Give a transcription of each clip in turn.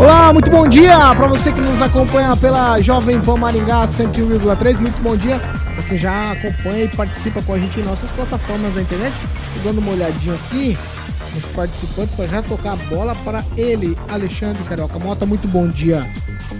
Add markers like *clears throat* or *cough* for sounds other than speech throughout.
Olá, muito bom dia para você que nos acompanha pela Jovem Pan Maringá 101,3. Muito bom dia para quem já acompanha e participa com a gente em nossas plataformas da internet. Tô dando uma olhadinha aqui nos participantes para já tocar a bola para ele, Alexandre Carioca Mota. Muito bom dia.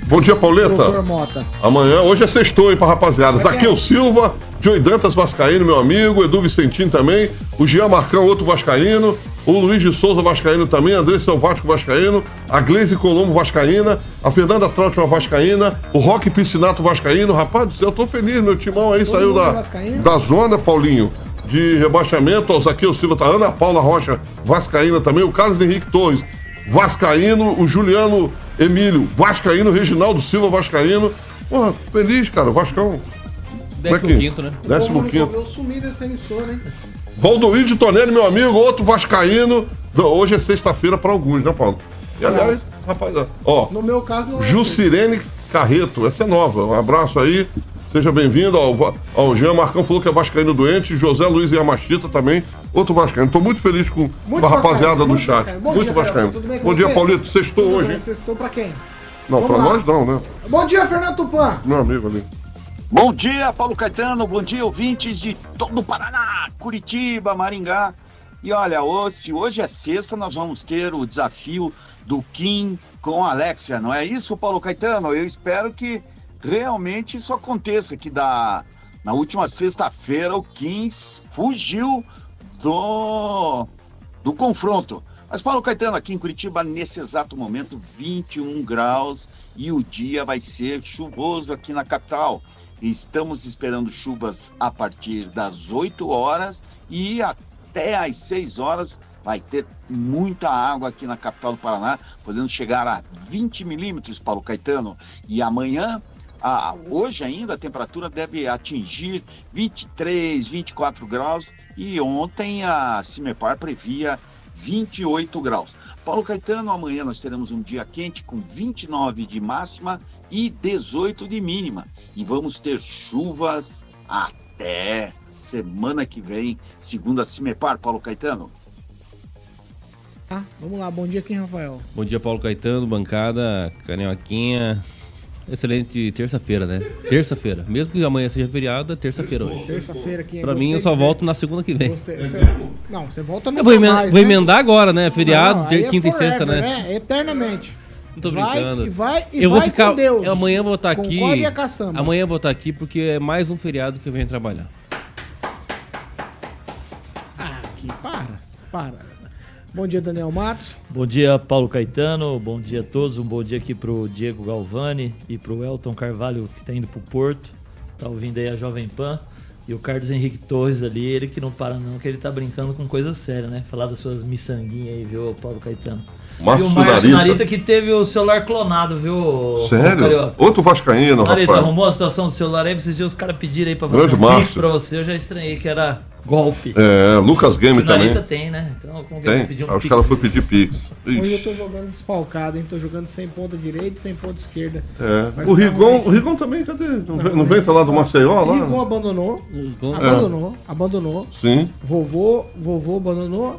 Bom dia, Pauleta. Mota. Amanhã, hoje é sextou, hein, pra rapaziada. Pra quem? Zaqueu Silva, Joey Dantas Vascaíno, meu amigo, Edu Vicentino também, o Jean Marcão, outro Vascaíno, o Luiz de Souza Vascaíno também, André Salvático Vascaíno, a Gleise Colombo Vascaína, a Fernanda Trautmann Vascaína, o Roque Piscinato Vascaíno. Rapaz do céu, eu tô feliz, meu timão aí Todo saiu da, vascaíno? da zona, Paulinho, de rebaixamento. O Zaqueu Silva tá, Ana Paula Rocha Vascaína também, o Carlos Henrique Torres Vascaíno, o Juliano Emílio Vascaíno, Reginaldo Silva Vascaíno. Porra, feliz, cara, o Vascão. Décimo quinto, né? Décimo quinto. resolveu sumir dessa emissora, hein? Valdoir de Tonelli, meu amigo, outro Vascaíno. Hoje é sexta-feira para alguns, né, Paulo? E aliás, rapaz, ó, No meu caso, não é assim. Jucirene Carreto, essa é nova. Um abraço aí. Seja bem-vindo ao, ao Jean Marcão, falou que é Vascaíno doente. José Luiz Yamachita também, outro Vascaíno. Tô muito feliz com, Muito a rapaziada do chat. vascaíno. Bom muito dia, Vascaíno. Bom dia, você? Paulito. Sextou hoje, bem, estão pra quem? Não, lá. nós não, né? Bom dia, Fernando Tupan. Meu amigo ali. Bom dia, Paulo Caetano. Bom dia, ouvintes de todo o Paraná, Curitiba, Maringá. E olha, se hoje é sexta, nós vamos ter o desafio do Kim com a Alexia, não é isso, Paulo Caetano? Eu espero que realmente isso aconteça, que da, na última sexta-feira o Kim fugiu do, do confronto. Mas, Paulo Caetano, aqui em Curitiba, nesse exato momento, 21 graus e o dia vai ser chuvoso aqui na capital. Estamos esperando chuvas a partir das 8 horas e até às 6 horas vai ter muita água aqui na capital do Paraná, podendo chegar a 20 milímetros, Paulo Caetano. E amanhã, ah, hoje ainda, a temperatura deve atingir 23, 24 graus e ontem a Cimepar previa 28 graus. Paulo Caetano, amanhã nós teremos um dia quente com 29 de máxima e 18 de mínima. E vamos ter chuvas até semana que vem, segundo a Cimepar, Paulo Caetano. Tá, vamos lá, bom dia, quem, Rafael? Bom dia, Paulo Caetano, bancada, Canhoquinha. Excelente terça-feira, né? Terça-feira. Mesmo que amanhã seja feriado, é terça-feira hoje. Terça-feira aqui. Pra mim, eu só volto na segunda que vem. Gostei. Você- Não, você volta no vou, emen- vou emendar agora, né? Feriado, Não, é quinta e sexta, né? Eternamente. Não tô Vai brincando. e vai e eu vou vai ficar. com Deus. eu Amanhã eu vou estar aqui. Concorde a caçamba. Amanhã eu vou estar aqui porque é mais um feriado que eu venho trabalhar. Ah, aqui, para, para. Bom dia, Daniel Matos. Bom dia, Paulo Caetano. Bom dia a todos. Um bom dia aqui pro Diego Galvani e pro Elton Carvalho, que tá indo pro Porto. Tá ouvindo aí a Jovem Pan. E o Carlos Henrique Torres ali, ele que não para não, que ele tá brincando com coisa séria, né? Falar das suas miçanguinhas aí, viu, Paulo Caetano. Márcio e o Márcio Narita. Narita que teve o celular clonado, viu? Sério? Outro Vascaíno, Narita, rapaz. arrumou a situação do celular aí, esses dias os caras pediram aí pra Grande fazer um pix Márcio. pra você, eu já estranhei que era golpe. É, Lucas Game o Narita também. tem, né? Então, como Tem. pedir um Ah, os caras foram pedir Pix. Hoje eu tô jogando desfalcado, hein? Tô jogando sem ponta direita e sem ponta esquerda. É. O Rigon, o Rigon também, cadê? Não, vem, não vem tá lá do Maceió, lá? Rigon abandonou. Rigon- Abandonou, abandonou. Sim. Vovô, vovô abandonou.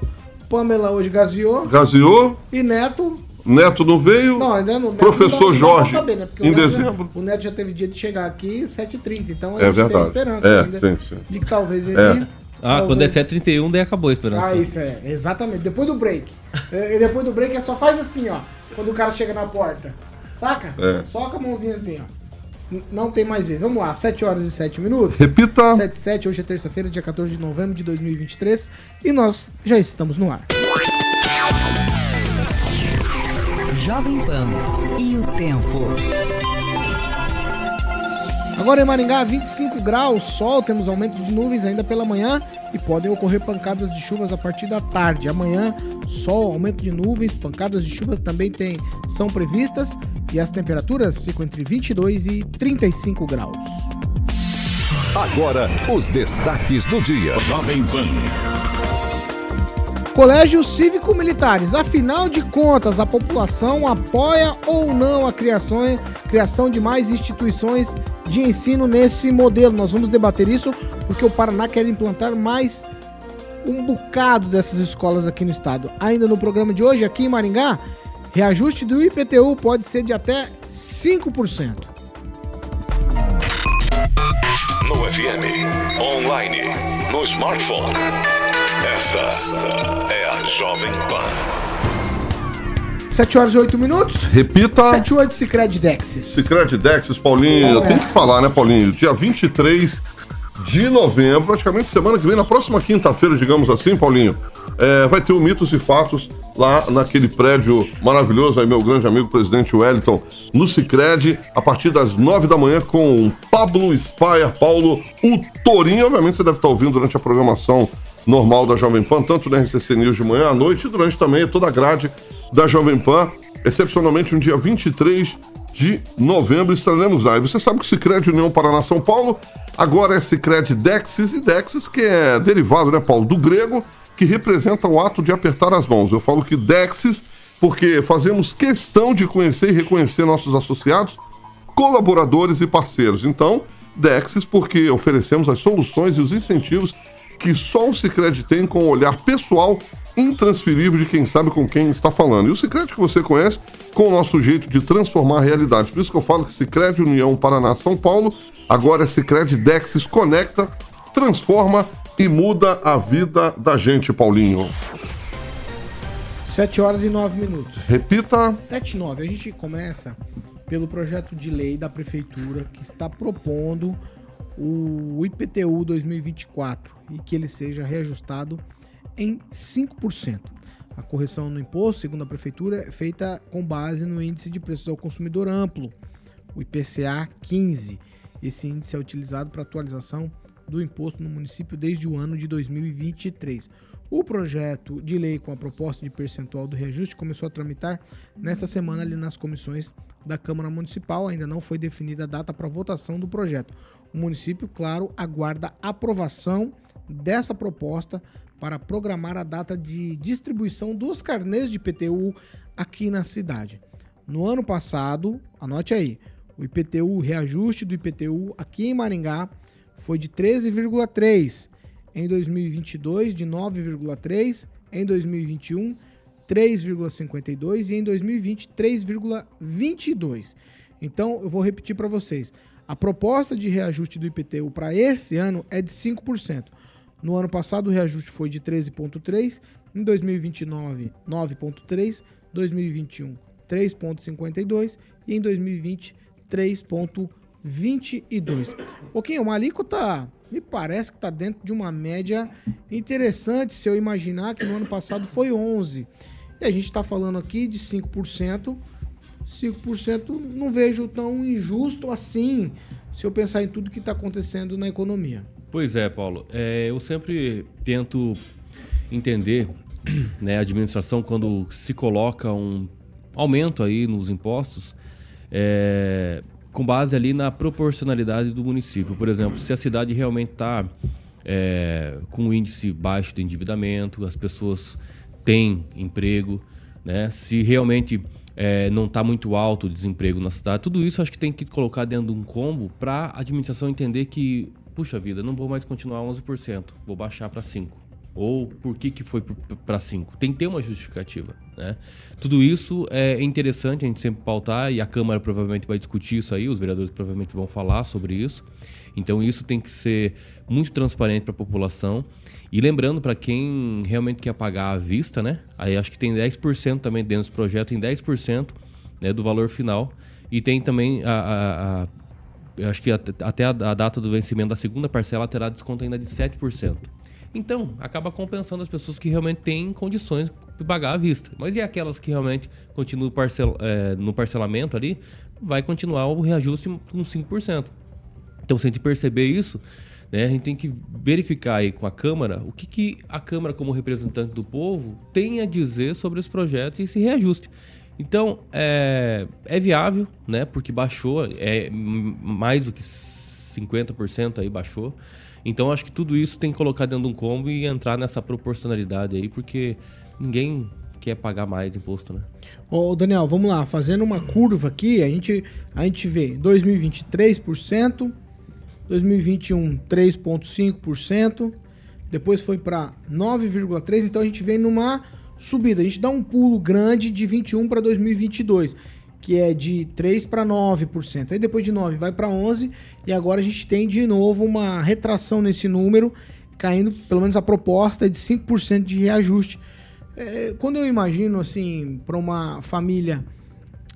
Pamela hoje gaseou. Gaziou, E Neto. Neto não veio. Não, ainda não. Professor não Jorge, saber, né? Porque o em Neto já- dezembro. o Neto já teve dia de chegar aqui 7h30. Então a É gente tem verdade. esperança É, ainda sim, sim. de que talvez ele. É. Ah, talvez- quando é 7h31, daí acabou a esperança. Ah, isso é, exatamente. Depois do break. É, *laughs* e depois do break é só faz assim, ó. Quando o cara chega na porta. Saca? É. Só com a mãozinha assim, ó. Não tem mais vez. Vamos lá, 7 horas e 7 minutos. Repita. 7 7, hoje é terça-feira, dia 14 de novembro de 2023. E nós já estamos no ar. Jovem Pan e o tempo. Agora em Maringá, 25 graus, sol, temos aumento de nuvens ainda pela manhã e podem ocorrer pancadas de chuvas a partir da tarde. Amanhã, sol, aumento de nuvens, pancadas de chuva também tem, são previstas e as temperaturas ficam entre 22 e 35 graus. Agora, os destaques do dia. Jovem Pan. Colégios Cívico-Militares. Afinal de contas, a população apoia ou não a criação, criação de mais instituições de ensino nesse modelo? Nós vamos debater isso porque o Paraná quer implantar mais um bocado dessas escolas aqui no estado. Ainda no programa de hoje, aqui em Maringá, reajuste do IPTU pode ser de até 5%. No FM, online, no smartphone. Esta é a Jovem Pan. 7 horas e 8 minutos. Repita. 7 e 8 Cicred Dexis. Cicred Dexis, Paulinho. É. Tem que falar, né, Paulinho? Dia 23 de novembro, praticamente semana que vem, na próxima quinta-feira, digamos assim, Paulinho, é, vai ter o Mitos e Fatos lá naquele prédio maravilhoso, aí meu grande amigo presidente Wellington, no Cicred, a partir das nove da manhã com Pablo Spaia, Paulo, o Torinho. Obviamente você deve estar ouvindo durante a programação normal da Jovem Pan, tanto na RCC News de manhã à noite e durante também toda a grade da Jovem Pan, excepcionalmente no dia 23 de novembro estaremos lá. E você sabe que o Cicred União Paraná São Paulo agora é Cicred Dexis e Dexis que é derivado, né, Paulo, do grego que representa o ato de apertar as mãos. Eu falo que Dexis porque fazemos questão de conhecer e reconhecer nossos associados, colaboradores e parceiros. Então, Dexis porque oferecemos as soluções e os incentivos que só o Cicred tem com o olhar pessoal intransferível de quem sabe com quem está falando. E o Cicred que você conhece com o nosso jeito de transformar a realidade. Por isso que eu falo que Cicred União Paraná São Paulo, agora é Cicred Dexis Conecta, transforma e muda a vida da gente, Paulinho. 7 horas e 9 minutos. Repita. 7 e 9. A gente começa pelo projeto de lei da prefeitura que está propondo o IPTU 2024 e que ele seja reajustado em 5%. A correção no imposto, segundo a prefeitura, é feita com base no índice de preços ao consumidor amplo, o IPCA 15. Esse índice é utilizado para atualização do imposto no município desde o ano de 2023. O projeto de lei com a proposta de percentual do reajuste começou a tramitar nesta semana ali nas comissões da Câmara Municipal. Ainda não foi definida a data para votação do projeto. O município, claro, aguarda aprovação dessa proposta para programar a data de distribuição dos carnês de IPTU aqui na cidade. No ano passado, anote aí, o IPTU, o reajuste do IPTU aqui em Maringá foi de 13,3, em 2022 de 9,3, em 2021 3,52 e em 2020 3,22. Então, eu vou repetir para vocês. A proposta de reajuste do IPTU para esse ano é de 5%. No ano passado, o reajuste foi de 13,3%, em 2029, 9,3%, 2021, 3,52% e em 2020, 3,22%. Pouquinho, uma alíquota me parece que está dentro de uma média interessante se eu imaginar que no ano passado foi 11%. E a gente está falando aqui de 5%. 5% não vejo tão injusto assim se eu pensar em tudo que está acontecendo na economia. Pois é, Paulo. É, eu sempre tento entender *clears throat* né, a administração quando se coloca um aumento aí nos impostos é, com base ali na proporcionalidade do município. Por exemplo, se a cidade realmente está é, com um índice baixo de endividamento, as pessoas têm emprego, né? se realmente é, não está muito alto o desemprego na cidade, tudo isso acho que tem que colocar dentro de um combo para a administração entender que puxa vida, não vou mais continuar 11%, vou baixar para 5%. Ou por que, que foi para 5%? Tem que ter uma justificativa. Né? Tudo isso é interessante a gente sempre pautar e a Câmara provavelmente vai discutir isso aí, os vereadores provavelmente vão falar sobre isso. Então isso tem que ser muito transparente para a população. E lembrando para quem realmente quer pagar à vista, né? Aí acho que tem 10% também dentro desse projeto, tem 10% né, do valor final. E tem também a, a, a acho que até a, data do vencimento da segunda parcela terá desconto ainda de 7%. Então, acaba compensando as pessoas que realmente têm condições de pagar à vista. Mas e aquelas que realmente continuam parcel, é, no parcelamento ali, vai continuar o reajuste com 5%. Então, se a gente perceber isso, né, a gente tem que verificar aí com a Câmara o que, que a Câmara, como representante do povo, tem a dizer sobre esse projeto e esse reajuste. Então, é, é viável, né? Porque baixou, é mais do que 50% aí baixou. Então, acho que tudo isso tem que colocar dentro de um combo e entrar nessa proporcionalidade aí, porque ninguém quer pagar mais imposto, né? Ô, Daniel, vamos lá, fazendo uma curva aqui, a gente, a gente vê 2023%, 2021 3,5%, depois foi para 9,3%, então a gente vem numa subida. A gente dá um pulo grande de 21 para 2022, que é de 3 para 9%. Aí depois de 9 vai para 11 e agora a gente tem de novo uma retração nesse número, caindo, pelo menos a proposta é de 5% de reajuste. É, quando eu imagino assim para uma família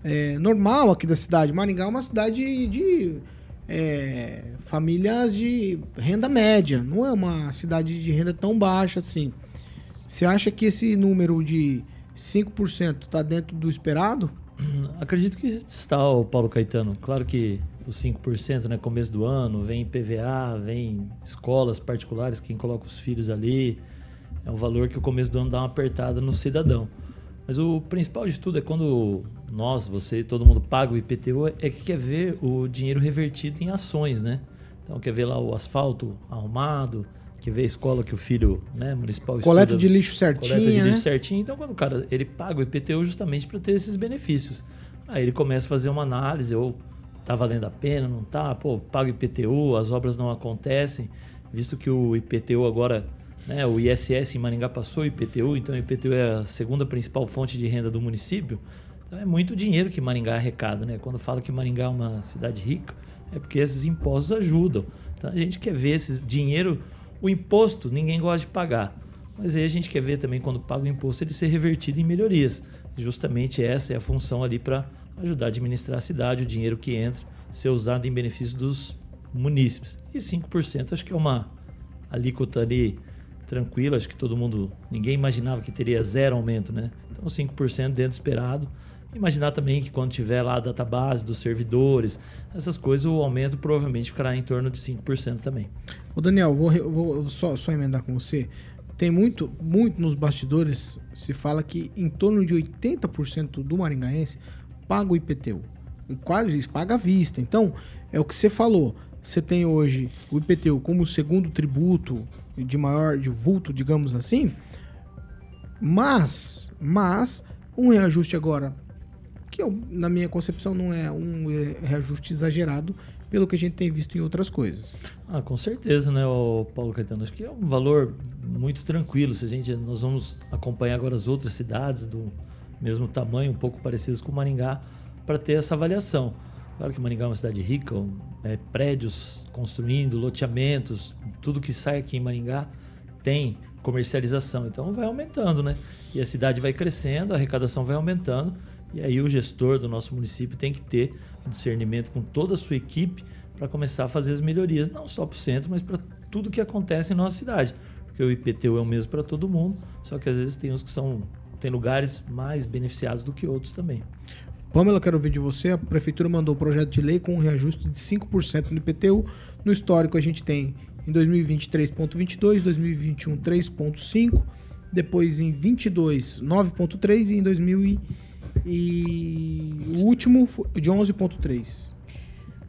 é, normal aqui da cidade, Maringá é uma cidade de é, famílias de renda média, não é uma cidade de renda tão baixa assim. Você acha que esse número de 5% está dentro do esperado? Acredito que está, Paulo Caetano. Claro que os 5%, né, começo do ano, vem PVA, vem escolas particulares, quem coloca os filhos ali. É um valor que o começo do ano dá uma apertada no cidadão. Mas o principal de tudo é quando nós, você, todo mundo paga o IPTU, é que quer ver o dinheiro revertido em ações, né? Então quer ver lá o asfalto arrumado, que vê a escola que o filho né, municipal coleta estuda, de lixo certinho, coleta de né? lixo certinho. Então quando o cara ele paga o IPTU justamente para ter esses benefícios. Aí ele começa a fazer uma análise ou tá valendo a pena, não tá? Pô, paga o IPTU, as obras não acontecem, visto que o IPTU agora, né, o ISS em Maringá passou o IPTU, então o IPTU é a segunda principal fonte de renda do município. Então é muito dinheiro que Maringá arrecada, né? Quando fala que Maringá é uma cidade rica, é porque esses impostos ajudam. Então a gente quer ver esse dinheiro o imposto ninguém gosta de pagar. Mas aí a gente quer ver também quando paga o imposto ele ser revertido em melhorias. Justamente essa é a função ali para ajudar a administrar a cidade, o dinheiro que entra ser usado em benefício dos munícipes. E 5% acho que é uma alíquota ali tranquila, acho que todo mundo, ninguém imaginava que teria zero aumento, né? Então 5% dentro do esperado Imaginar também que quando tiver lá a database dos servidores, essas coisas, o aumento provavelmente ficará em torno de 5% também. Ô Daniel, vou, vou só, só emendar com você. Tem muito, muito nos bastidores, se fala que em torno de 80% do maringaense paga o IPTU. E quase paga à vista. Então, é o que você falou. Você tem hoje o IPTU como segundo tributo de maior de vulto, digamos assim. Mas, mas um reajuste agora que eu, na minha concepção não é um reajuste exagerado pelo que a gente tem visto em outras coisas. Ah, com certeza, né, Paulo Caetano? Acho que é um valor muito tranquilo. Se a gente, nós vamos acompanhar agora as outras cidades do mesmo tamanho, um pouco parecidas com Maringá, para ter essa avaliação. Claro que Maringá é uma cidade rica, é, prédios construindo, loteamentos, tudo que sai aqui em Maringá tem comercialização. Então vai aumentando, né? E a cidade vai crescendo, a arrecadação vai aumentando e aí o gestor do nosso município tem que ter um discernimento com toda a sua equipe para começar a fazer as melhorias, não só para o centro, mas para tudo que acontece em nossa cidade. Porque o IPTU é o mesmo para todo mundo, só que às vezes tem uns que são tem lugares mais beneficiados do que outros também. Pamela, quero ouvir de você. A prefeitura mandou o projeto de lei com um reajuste de 5% no IPTU. No histórico a gente tem em 2020 3.22, 2021 3.5, depois em 22 9.3 e em 2021 e o último de 11.3.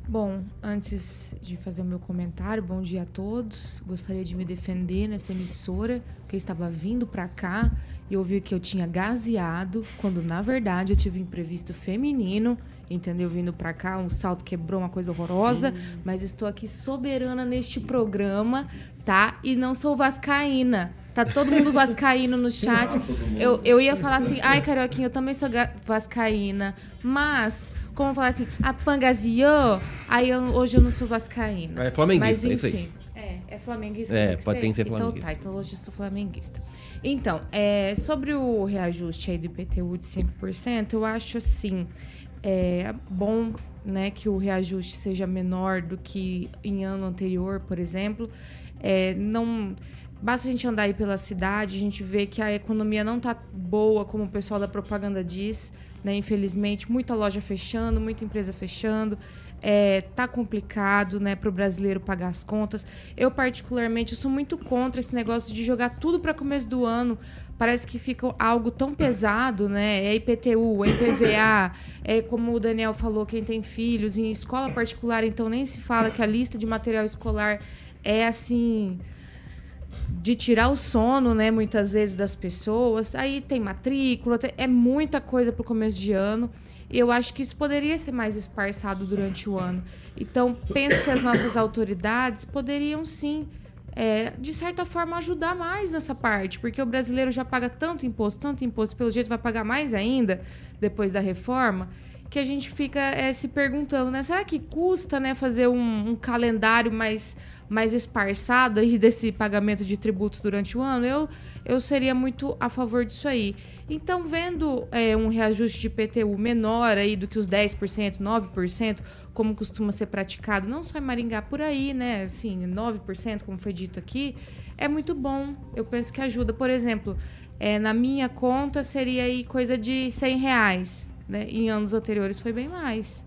Bom, antes de fazer o meu comentário, bom dia a todos. Gostaria de me defender nessa emissora, eu estava vindo para cá e ouvi que eu tinha gaseado, quando na verdade eu tive um imprevisto feminino, entendeu? Vindo para cá, um salto quebrou, uma coisa horrorosa, hum. mas estou aqui soberana neste programa, tá? E não sou vascaína. Tá todo mundo vascaíno no chat. *laughs* Eu, eu ia falar assim, ai, Carioquinha, eu também sou vascaína. Mas, como falar assim, a pangaziou, aí eu, hoje eu não sou vascaína. É flamenguista, mas, enfim, é isso aí. É, flamenguista. É, pode ter que ser flamenguista. Então tá, então hoje eu sou flamenguista. Então, é, sobre o reajuste aí do IPTU de 5%, eu acho assim, é bom né, que o reajuste seja menor do que em ano anterior, por exemplo. É, não Basta a gente andar aí pela cidade, a gente vê que a economia não tá boa, como o pessoal da propaganda diz, né? Infelizmente, muita loja fechando, muita empresa fechando. É, tá complicado, né, para o brasileiro pagar as contas. Eu particularmente eu sou muito contra esse negócio de jogar tudo para começo do ano. Parece que fica algo tão pesado, né? É IPTU, é IPVA, é como o Daniel falou, quem tem filhos em escola particular, então nem se fala que a lista de material escolar é assim de tirar o sono, né, muitas vezes das pessoas. Aí tem matrícula, tem, é muita coisa para o começo de ano. E eu acho que isso poderia ser mais esparçado durante o ano. Então, penso que as nossas autoridades poderiam sim, é, de certa forma, ajudar mais nessa parte, porque o brasileiro já paga tanto imposto, tanto imposto, pelo jeito vai pagar mais ainda depois da reforma, que a gente fica é, se perguntando, né? Será que custa né, fazer um, um calendário mais mais esparçado aí desse pagamento de tributos durante o ano, eu, eu seria muito a favor disso aí. Então, vendo é, um reajuste de IPTU menor aí do que os 10%, 9%, como costuma ser praticado, não só em Maringá, por aí, né? Assim, 9%, como foi dito aqui, é muito bom. Eu penso que ajuda. Por exemplo, é, na minha conta seria aí coisa de 100 reais. Né? Em anos anteriores foi bem mais.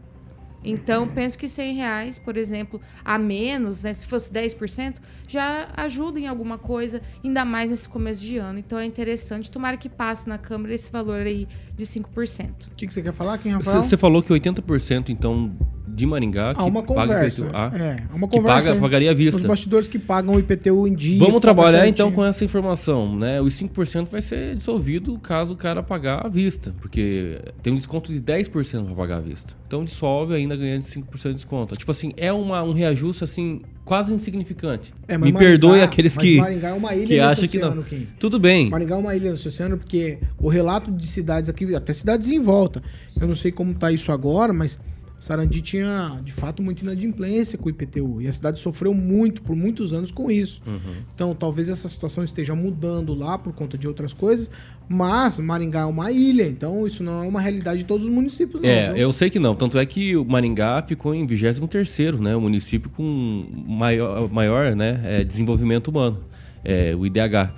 Então, penso que 100 reais, por exemplo, a menos, né, se fosse 10%, já ajuda em alguma coisa, ainda mais nesse começo de ano. Então, é interessante. Tomara que passe na Câmara esse valor aí de 5%. O que, que você quer falar, quem Rafael? Você falou que 80%, então, de Maringá ah, uma conversa. IPTU, é, uma que conversa. paga, pagaria à vista. Os bastidores que pagam o IPTU em dia. Vamos trabalhar então com essa informação, né? Os 5% vai ser dissolvido caso o cara pagar à vista, porque tem um desconto de 10% para pagar à vista. Então dissolve ainda ganhando 5% de desconto. Tipo assim, é uma, um reajuste assim quase insignificante. É, Me Maringá, perdoe aqueles que Maringá é uma ilha que acham que não. Kim. Tudo bem. Maringá é uma ilha do oceano porque o relato de cidades aqui, até cidades em volta. Eu não sei como tá isso agora, mas Sarandi tinha, de fato, muita inadimplência com o IPTU. E a cidade sofreu muito, por muitos anos, com isso. Uhum. Então, talvez essa situação esteja mudando lá por conta de outras coisas. Mas Maringá é uma ilha, então isso não é uma realidade de todos os municípios, não. É, viu? eu sei que não. Tanto é que o Maringá ficou em 23º, né? O município com maior, maior né, é, desenvolvimento humano, é, o IDH.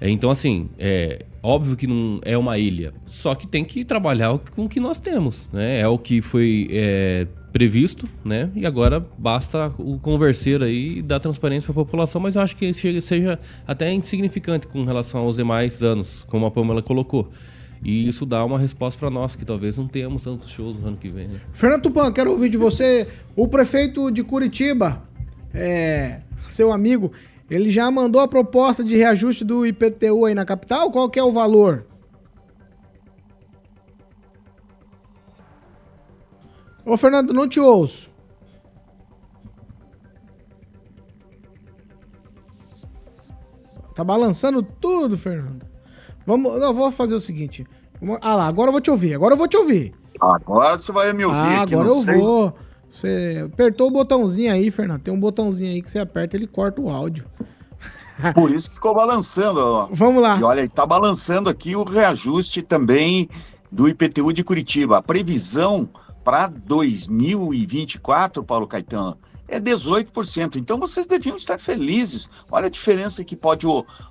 É, então, assim, é óbvio que não é uma ilha, só que tem que trabalhar com o que nós temos, né? É o que foi é, previsto, né? E agora basta o converser aí e dar transparência para a população, mas eu acho que seja até insignificante com relação aos demais anos, como a Pamela colocou. E isso dá uma resposta para nós, que talvez não tenhamos tantos shows no ano que vem. Né? Fernando Tupan, quero ouvir de você. O prefeito de Curitiba, é, seu amigo, ele já mandou a proposta de reajuste do IPTU aí na capital? Qual que é o valor? Ô, Fernando, não te ouço. Tá balançando tudo, Fernando. Vamos, eu vou fazer o seguinte. Ah lá, agora eu vou te ouvir. Agora eu vou te ouvir. Agora você vai me ouvir. Ah, agora eu sei. vou. Você apertou o botãozinho aí, Fernando. Tem um botãozinho aí que você aperta ele corta o áudio. Por isso que ficou balançando. Ó. Vamos lá. E olha, está balançando aqui o reajuste também do IPTU de Curitiba. A previsão para 2024, Paulo Caetano, é 18%. Então vocês deviam estar felizes. Olha a diferença que pode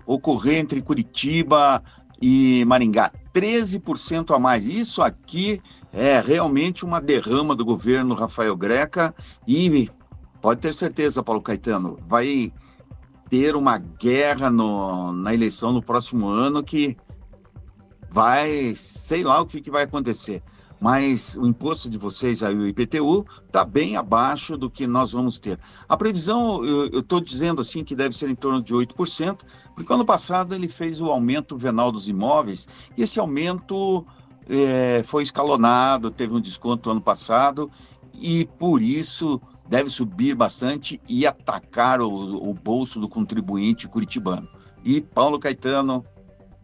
ocorrer entre Curitiba e Maringá. 13% a mais. Isso aqui é realmente uma derrama do governo Rafael Greca e pode ter certeza, Paulo Caetano, vai ter uma guerra no- na eleição no próximo ano que vai, sei lá o que, que vai acontecer. Mas o imposto de vocês aí, o IPTU, está bem abaixo do que nós vamos ter. A previsão, eu estou dizendo assim que deve ser em torno de 8%, porque ano passado ele fez o aumento venal dos imóveis, e esse aumento eh, foi escalonado, teve um desconto ano passado, e por isso deve subir bastante e atacar o, o bolso do contribuinte curitibano. E Paulo Caetano,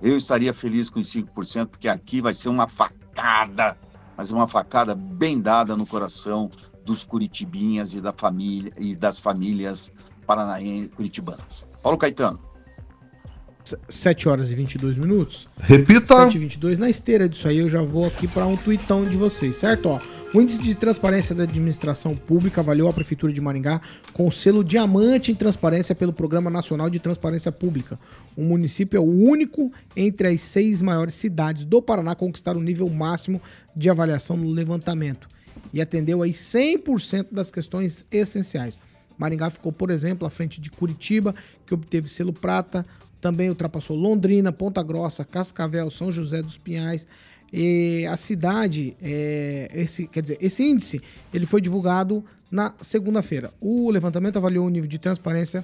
eu estaria feliz com os 5%, porque aqui vai ser uma facada, mas uma facada bem dada no coração dos curitibinhas e da família e das famílias paranaenses curitibanas. Paulo Caetano. 7 horas e 22 minutos. Repita. 7 e 22 Na esteira disso aí, eu já vou aqui para um tweetão de vocês, certo? Ó, O índice de transparência da administração pública avaliou a Prefeitura de Maringá com o selo Diamante em Transparência pelo Programa Nacional de Transparência Pública. O município é o único entre as seis maiores cidades do Paraná a conquistar o nível máximo de avaliação no levantamento e atendeu aí 100% das questões essenciais. Maringá ficou, por exemplo, à frente de Curitiba, que obteve selo prata, também ultrapassou Londrina, Ponta Grossa, Cascavel, São José dos Pinhais, e a cidade, é, esse, quer dizer, esse índice, ele foi divulgado na segunda-feira. O levantamento avaliou o nível de transparência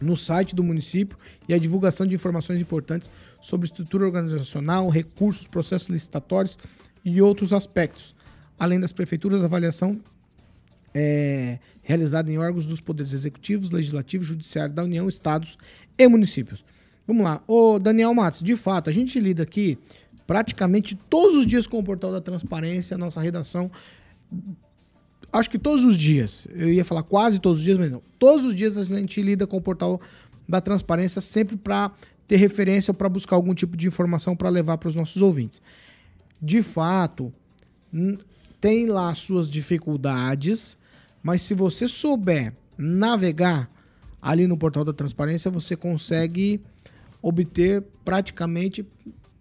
no site do município e a divulgação de informações importantes sobre estrutura organizacional, recursos, processos licitatórios e outros aspectos. Além das prefeituras, a avaliação é realizada em órgãos dos poderes executivos, legislativo, judiciário da União, estados e municípios. Vamos lá. Ô, Daniel Matos, de fato, a gente lida aqui praticamente todos os dias com o portal da transparência, nossa redação. Acho que todos os dias, eu ia falar quase todos os dias, mas não. Todos os dias a gente lida com o portal da transparência sempre para ter referência ou para buscar algum tipo de informação para levar para os nossos ouvintes. De fato, tem lá suas dificuldades, mas se você souber navegar ali no portal da transparência, você consegue obter praticamente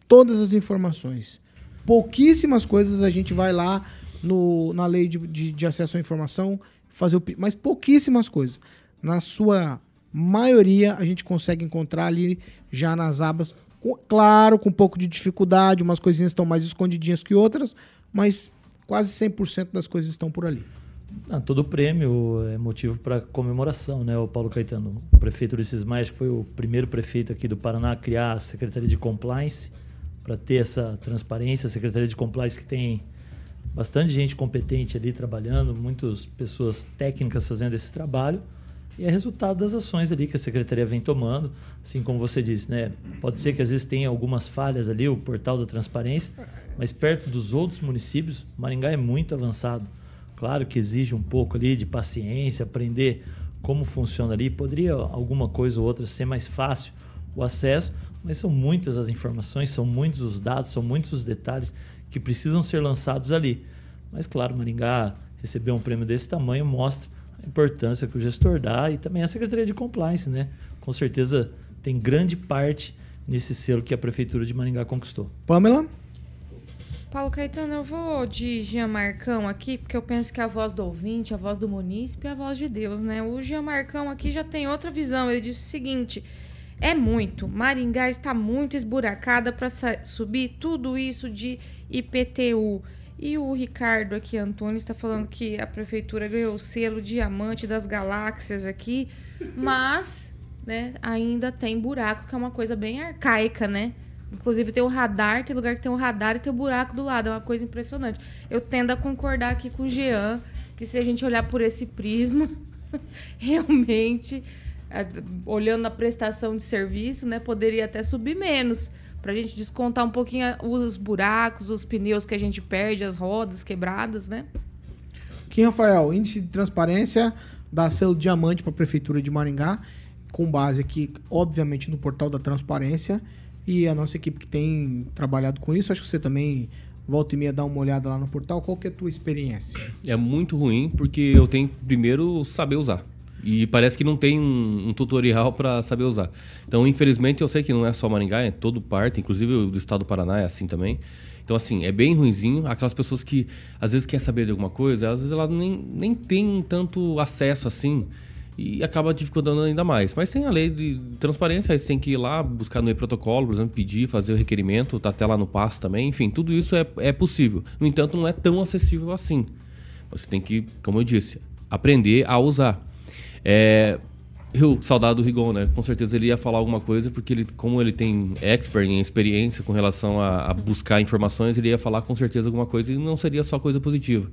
todas as informações. Pouquíssimas coisas a gente vai lá no, na lei de, de, de acesso à informação fazer o mas pouquíssimas coisas. Na sua maioria a gente consegue encontrar ali já nas abas, claro, com um pouco de dificuldade, umas coisinhas estão mais escondidinhas que outras, mas quase 100% das coisas estão por ali. Ah, todo prêmio é motivo para comemoração, né? O Paulo Caetano, o prefeito Ulisses Maia, que foi o primeiro prefeito aqui do Paraná a criar a Secretaria de Compliance, para ter essa transparência. A Secretaria de Compliance que tem bastante gente competente ali trabalhando, muitas pessoas técnicas fazendo esse trabalho. E é resultado das ações ali que a secretaria vem tomando, assim como você disse, né? Pode ser que às vezes tenha algumas falhas ali, o portal da transparência, mas perto dos outros municípios, Maringá é muito avançado. Claro que exige um pouco ali de paciência, aprender como funciona ali. Poderia alguma coisa ou outra ser mais fácil o acesso, mas são muitas as informações, são muitos os dados, são muitos os detalhes que precisam ser lançados ali. Mas, claro, Maringá receber um prêmio desse tamanho mostra a importância que o gestor dá e também a Secretaria de Compliance, né? Com certeza tem grande parte nesse selo que a Prefeitura de Maringá conquistou. Pamela? Paulo Caetano, eu vou de Jean Marcão aqui, porque eu penso que a voz do ouvinte, a voz do munícipe é a voz de Deus, né? O Jean Marcão aqui já tem outra visão. Ele disse o seguinte: é muito. Maringá está muito esburacada para subir tudo isso de IPTU. E o Ricardo aqui, Antônio, está falando que a prefeitura ganhou o selo diamante das galáxias aqui, mas né, ainda tem buraco, que é uma coisa bem arcaica, né? Inclusive tem o radar, tem lugar que tem o radar e tem o buraco do lado, é uma coisa impressionante. Eu tendo a concordar aqui com o Jean, que se a gente olhar por esse prisma, *laughs* realmente é, olhando a prestação de serviço, né, poderia até subir menos, para a gente descontar um pouquinho os buracos, os pneus que a gente perde, as rodas quebradas, né? Kim Rafael, índice de transparência dá selo diamante para a Prefeitura de Maringá, com base aqui, obviamente, no portal da transparência. E a nossa equipe que tem trabalhado com isso, acho que você também volta e meia dá uma olhada lá no portal. Qual que é a tua experiência? É muito ruim, porque eu tenho primeiro saber usar. E parece que não tem um, um tutorial para saber usar. Então, infelizmente, eu sei que não é só Maringá, é todo parte, inclusive o do estado do Paraná é assim também. Então, assim, é bem ruinzinho. Aquelas pessoas que às vezes quer saber de alguma coisa, às vezes ela nem, nem tem tanto acesso assim e acaba dificultando ainda mais. Mas tem a lei de transparência, aí você tem que ir lá buscar no e-protocolo, por exemplo, pedir, passo o requerimento, tá até lá no passo também. Enfim, tudo isso é, é possível. No entanto, não é tão acessível assim. Você tem que, como eu disse, aprender a usar. É, eu, saudado do Rigon, né? Com certeza ele ia falar alguma coisa, porque ele, como ele tem expert em experiência com relação a, a, buscar informações, ele ia falar com certeza alguma coisa e não seria só coisa positiva.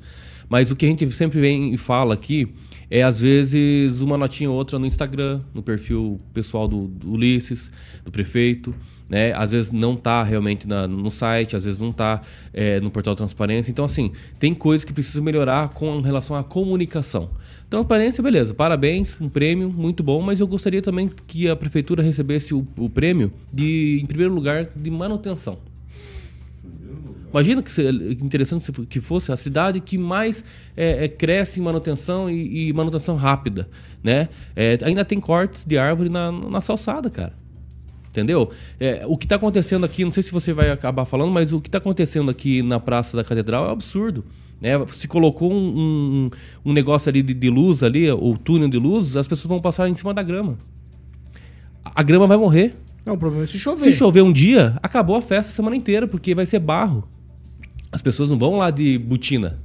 Mas o que a gente sempre vem e fala aqui é, às vezes, uma notinha ou outra no Instagram, no perfil pessoal do, do Ulisses, do prefeito. Né? Às vezes não está realmente na, no site, às vezes não está é, no portal Transparência. Então, assim, tem coisas que precisam melhorar com relação à comunicação. Transparência, beleza, parabéns, um prêmio muito bom, mas eu gostaria também que a prefeitura recebesse o, o prêmio de, em primeiro lugar, de manutenção. Imagina que interessante que fosse a cidade que mais é, é, cresce em manutenção e, e manutenção rápida, né? É, ainda tem cortes de árvore na, na calçada, cara. Entendeu? É, o que está acontecendo aqui, não sei se você vai acabar falando, mas o que está acontecendo aqui na Praça da Catedral é um absurdo. Né? Se colocou um, um, um negócio ali de, de luz ali, o túnel de luz, as pessoas vão passar em cima da grama. A, a grama vai morrer. Não, o problema é se chover. Se chover um dia, acabou a festa a semana inteira, porque vai ser barro. As pessoas não vão lá de botina.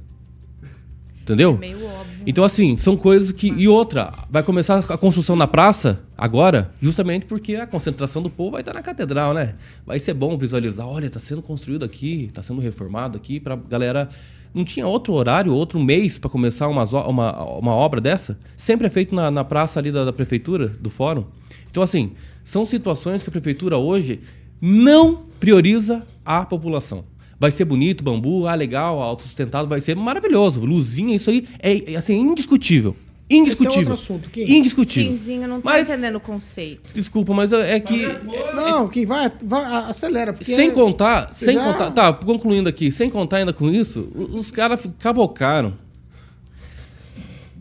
Entendeu? Meio óbvio. Então, assim, são coisas que. E outra, vai começar a construção na praça agora, justamente porque a concentração do povo vai estar na catedral, né? Vai ser bom visualizar, olha, está sendo construído aqui, está sendo reformado aqui, pra galera. Não tinha outro horário, outro mês para começar umas o- uma, uma obra dessa? Sempre é feito na, na praça ali da, da prefeitura, do fórum. Então, assim, são situações que a prefeitura hoje não prioriza a população. Vai ser bonito, bambu, ah, legal, autossustentado, vai ser maravilhoso. Luzinha, isso aí é, é, assim, indiscutível. Indiscutível. Esse é outro assunto, Kim. Indiscutível. Quinzinho, eu não tô Mas- entendendo o conceito. Desculpa, mas é é que. Não, Kim, vai, vai acelera. Porque Sem contar, sem já- contar. Tá, concluindo aqui, sem contar ainda com isso, os caras cavocaram.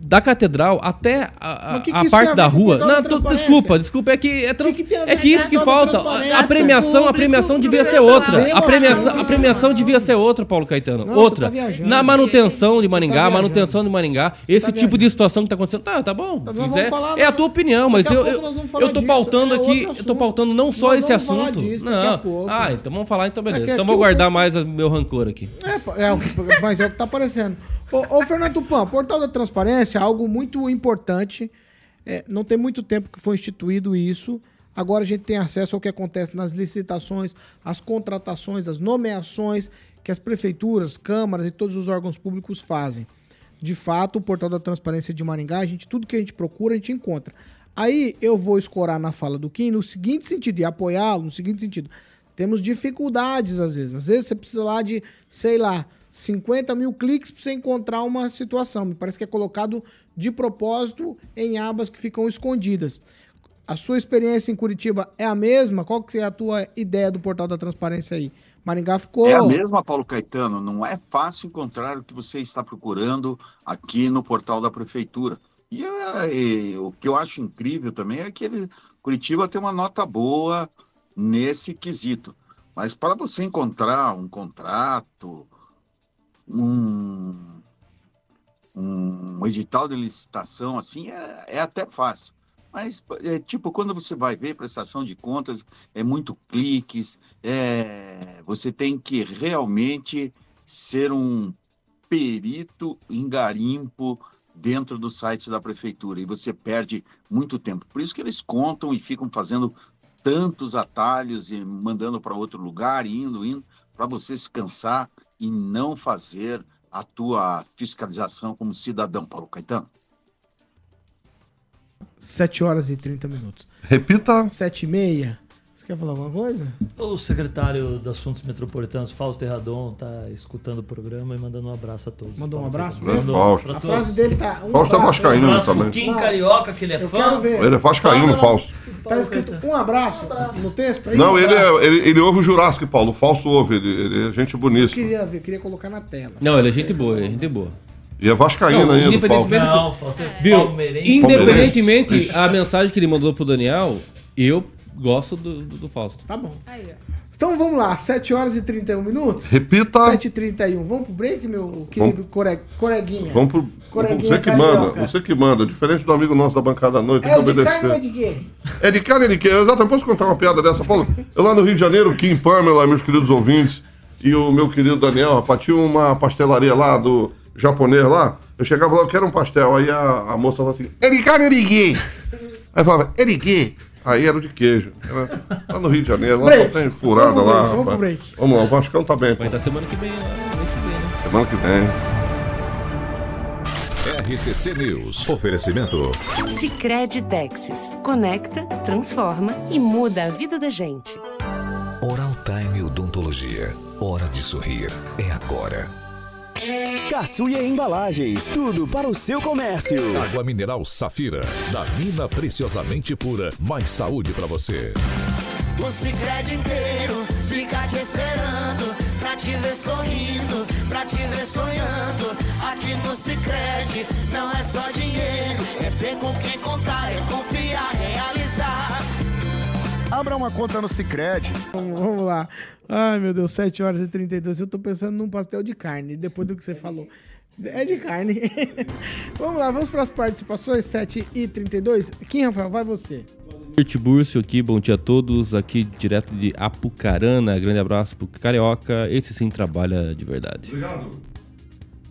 Da catedral até a, que que a parte da rua. Não, transparência? desculpa, desculpa. É que é, trans- que é que isso que falta. A premiação, a premiação devia ser outra. A premiação, a premiação devia ser outra, Paulo Caetano. Não, você outra. tá. Na manutenção de Maringá, viajando. manutenção de Maringá, esse tá tipo viajando. de situação que tá acontecendo. Tá, tá bom. Quiser. falar é a tua opinião, mas eu, eu, falar eu tô pautando É aqui, eu tô pautando não só esse assunto. Não. Ah, então vamos falar então beleza. É que então vou guardar mais o meu rancor aqui. É, é o que, mas é o que tá aparecendo. Ô, ô Fernando Tupan, Portal da Transparência é algo muito importante. É, não tem muito tempo que foi instituído isso. Agora a gente tem acesso ao que acontece nas licitações, as contratações, as nomeações que as prefeituras, câmaras e todos os órgãos públicos fazem. De fato, o Portal da Transparência de Maringá, a gente, tudo que a gente procura, a gente encontra. Aí eu vou escorar na fala do Kim no seguinte sentido, e apoiá-lo no seguinte sentido. Temos dificuldades às vezes. Às vezes você precisa lá de, sei lá, 50 mil cliques para você encontrar uma situação. Me parece que é colocado de propósito em abas que ficam escondidas. A sua experiência em Curitiba é a mesma? Qual que é a tua ideia do Portal da Transparência aí? Maringá ficou... É a mesma, Paulo Caetano. Não é fácil encontrar o que você está procurando aqui no portal da prefeitura. E, é, e o que eu acho incrível também é que ele, Curitiba tem uma nota boa nesse quesito. Mas para você encontrar um contrato, um, um edital de licitação assim, é, é até fácil. Mas, é, tipo, quando você vai ver prestação de contas, é muito cliques, é, você tem que realmente ser um perito em garimpo dentro do site da prefeitura e você perde muito tempo. Por isso que eles contam e ficam fazendo tantos atalhos e mandando para outro lugar, indo, indo, para você se cansar e não fazer a tua fiscalização como cidadão, Paulo Caetano. 7 horas e 30 minutos. Repita. 7 e meia. Quer falar alguma coisa? O secretário de Assuntos Metropolitanos, Fausto Erradon, tá escutando o programa e mandando um abraço a todos. Mandou um abraço pra ele? Fausto. A frase dele tá... Um Fausto é abraço. Um vascaíno abraço pro também. Kim. Carioca, que ele é Eu fã. quero ver. Ele é vascaíno, Fala, Fausto. Tá escrito um abraço, no texto aí? Não, um ele, abraço. é, ele, ele ouve o Jurássico, Paulo. O Fausto ouve, ele, ele é gente Eu boníssima. queria ver, queria colocar na tela. Não, ele é gente boa, é gente boa. E é vascaíno Não, ainda, Fausto. Não, Fausto é Viu? palmeirense. Independentemente a mensagem que ele mandou pro Daniel, eu gosto do, do, do Fausto. Tá bom. Aí, ó. Então vamos lá, 7 horas e 31 minutos. Repita. 7 e 31 Vamos pro break, meu querido core... coreguinha? Vamos pro. Coreguinha Você que carioca. manda, você que manda. Diferente do amigo nosso da bancada à noite, tem É que de carne ou é obedecer. de quê? É de carne e de quê? Exato, posso contar uma piada dessa, Paulo? Eu lá no Rio de Janeiro, Kim Pamela, meus queridos ouvintes, e o meu querido Daniel, rapaz, tinha uma pastelaria lá do japonês lá. Eu chegava lá, eu quero um pastel. Aí a, a moça falava assim: é de carne ou de quê? Aí eu falava: é de quê? Aí era o de queijo. Era lá no Rio de Janeiro, lá Break. só tem furada Vamos lá. break, vamos break. Vamos lá, o Vascão tá bem. Vai estar semana que vem lá, né? Semana que vem. RCC News. Oferecimento. Sicredi Texas. Conecta, transforma e muda a vida da gente. Oral Time Odontologia. Hora de sorrir. É agora. Caçuia Embalagens, tudo para o seu comércio. Água mineral Safira. Da mina preciosamente pura. Mais saúde pra você. O Cicred inteiro fica te esperando. pra te ver sorrindo, pra te ver sonhando. Aqui no Cicred não é só dinheiro, é ter com quem contar, é confiar. Abra uma conta no Cicred. Vamos, lá. Ai, meu Deus, 7 horas e 32. Eu tô pensando num pastel de carne, depois do que você falou. É de carne. *laughs* vamos lá, vamos para as participações, 7 e 32. Quem, Rafael? Vai você. Tiburcio aqui, bom dia a todos. Aqui direto de Apucarana. Grande abraço pro Carioca. Esse sim trabalha de verdade. Obrigado.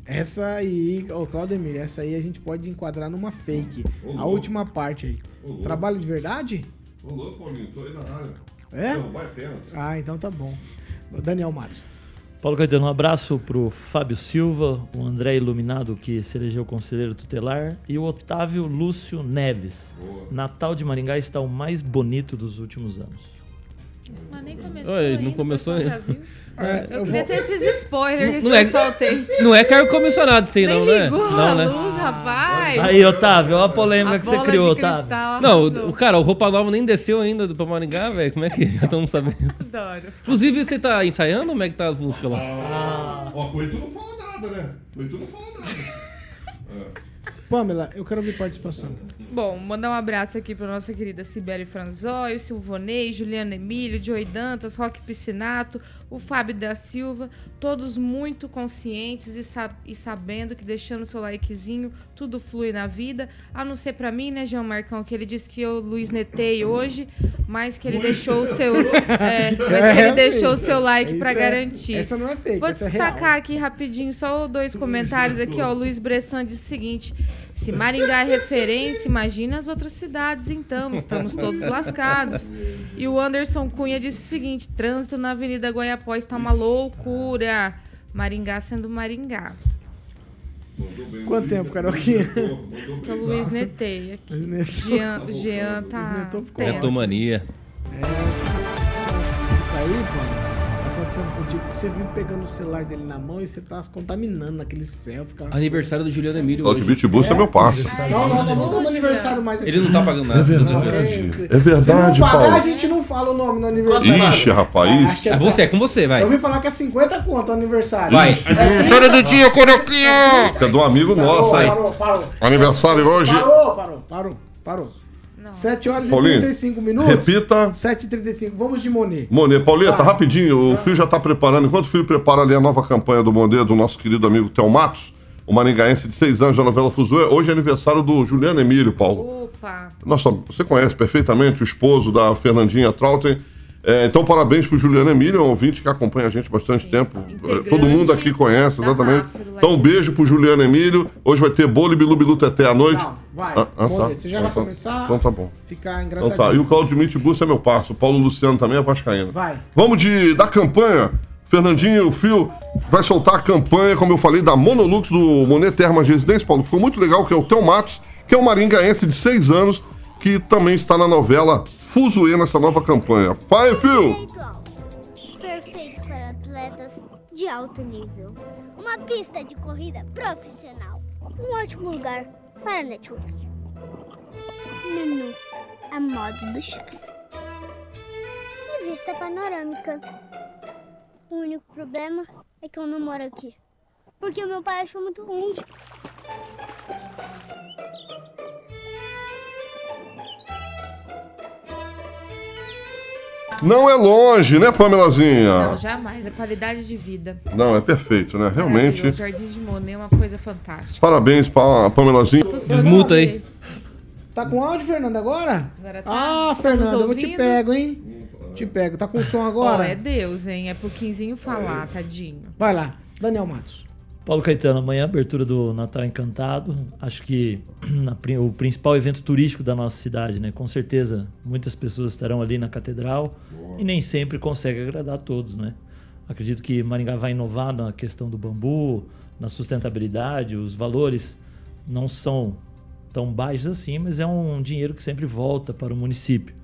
Essa aí, ô Claudemir, essa aí a gente pode enquadrar numa fake. A última parte aí. Trabalho de verdade? Ô, louco, Paulinho, tô aí na área. É? Não, vai pênalti. Ah, então tá bom. Daniel Matos. Paulo Caetano, um abraço pro Fábio Silva, o André Iluminado, que se elegeu conselheiro tutelar, e o Otávio Lúcio Neves. Natal de Maringá está o mais bonito dos últimos anos. Mas nem começou Oi, ainda, não o começou ainda. *laughs* É, Eu eu queria vou- ter esses spoilers que esse Não é- pessoal tem. Não é cargo comissionado, sim, não, né? ligou Não, a né? luz, rapaz. Aí, Otávio, olha a polêmica A que você criou, Otávio. cristal Não, o, o cara, o Roupa Nova nem desceu ainda do pra Maringá, velho. Como é que já estamos sabendo? *laughs* Adoro. Inclusive, você tá ensaiando? Como é que tá as músicas lá? Ah, Ó, Coito não fala nada, né? Coito não fala nada. *laughs* Pamela, eu quero ouvir participação. Bom, mandar um abraço aqui para nossa querida Sibeli Franzóio, Silvonei, Juliana Emílio, Joey Dantas, Roque Piscinato, o Fábio da Silva, todos muito conscientes e, sa- e sabendo que deixando seu likezinho tudo flui na vida. A não ser para mim, né, João Marcão, que ele disse que eu Luiz netei hoje, mas que ele deixou o seu, *laughs* é, mas que ele deixou o seu like para é- garantir. Essa não é fake, Vou é destacar aqui rapidinho só dois comentários aqui, ó. O Luiz Bressan disse o seguinte: se Maringá é referência, imagina as outras cidades, então. Estamos todos lascados. E o Anderson Cunha disse o seguinte: trânsito na Avenida Guaiapó está uma loucura. Maringá sendo Maringá. Quanto tempo, Caroquinha? Isso que o Luiz netei aqui. Netou. Jean, Jean tá. Atento. Retomania. Isso aí, tá acontecendo contigo porque você vive pegando o celular dele na mão e você tá se contaminando naquele selfie. aquelas Aniversário do Juliano Emílio Cláudio hoje. Bitbus é meu parceiro. coisas. Não, não, não, não aniversário mais aqui. Ele não tá pagando nada. É verdade, Se não pagar, Paulo. a gente não fala o nome no aniversário. Ixi, rapaz. É, que É você, é com você, vai. Eu ouvi falar que é 50 conto o aniversário. Vai. Aniversário do dia, Coroquinha! Você é um amigo nosso, parou, hein? Parou, parou. Aniversário hoje. Parou, parou, parou, parou. Não. 7 horas Paulinho, e 35 minutos. repita. 7h35. Vamos de Monet. Monet, Pauleta, Vai. rapidinho, o Fio já tá preparando. Enquanto o Fio prepara ali a nova campanha do Monet, do nosso querido amigo Theo Matos, o maringaense de 6 anos da novela Fuzuê, hoje é aniversário do Juliano Emílio, Paulo. Opa. Nossa, você conhece perfeitamente o esposo da Fernandinha Trautem. É, então, parabéns pro Juliano Emílio, é um ouvinte que acompanha a gente há bastante Sim, tempo. integrante Todo mundo aqui conhece, exatamente. Então, um Laís. beijo pro Juliano Emílio. Hoje vai ter bolo e bilu bilu teté à noite. Não, vai. Ah, ah, tá. você já Ah, vai tá. começar Então tá bom. ficar Então engraçadinho. tá. E o Claudio Mitbus é meu parceiro. O Paulo Luciano também é vascaíno. Vai. Vamos de, da campanha. Fernandinho, o Fio vai soltar a campanha, como eu falei, da Monolux do Monet Termas Residência, Paulo. Ficou muito legal, que é o Theo Matos, que é um maringaense de 6 anos, que também está na novela Fuzuê nessa nova campanha. Fio! Igual. Perfeito para atletas de alto nível. Uma pista de corrida profissional. Um ótimo lugar para network. Menu. A moda do chefe. E vista panorâmica. O único problema é que eu não moro aqui. Porque o meu pai achou muito longe. Não é longe, né, Pamelazinha? Não, jamais. A qualidade de vida. Não, é perfeito, né? Realmente. Maravilhoso. Jardim de Monet é uma coisa fantástica. Parabéns pra Pamelazinha. Desmuta aí. Tá com áudio, Fernando, agora? Agora tá. Ah, Tá Fernando, eu vou te pego, hein? Te pego. Tá com som Ó, agora? é Deus, hein? É pro Quinzinho falar, tadinho. Vai lá, Daniel Matos. Paulo Caetano, amanhã abertura do Natal Encantado. Acho que *clears throat* a pri- o principal evento turístico da nossa cidade, né? Com certeza muitas pessoas estarão ali na catedral e nem sempre consegue agradar a todos, né? Acredito que Maringá vai inovar na questão do bambu, na sustentabilidade, os valores não são tão baixos assim, mas é um dinheiro que sempre volta para o município.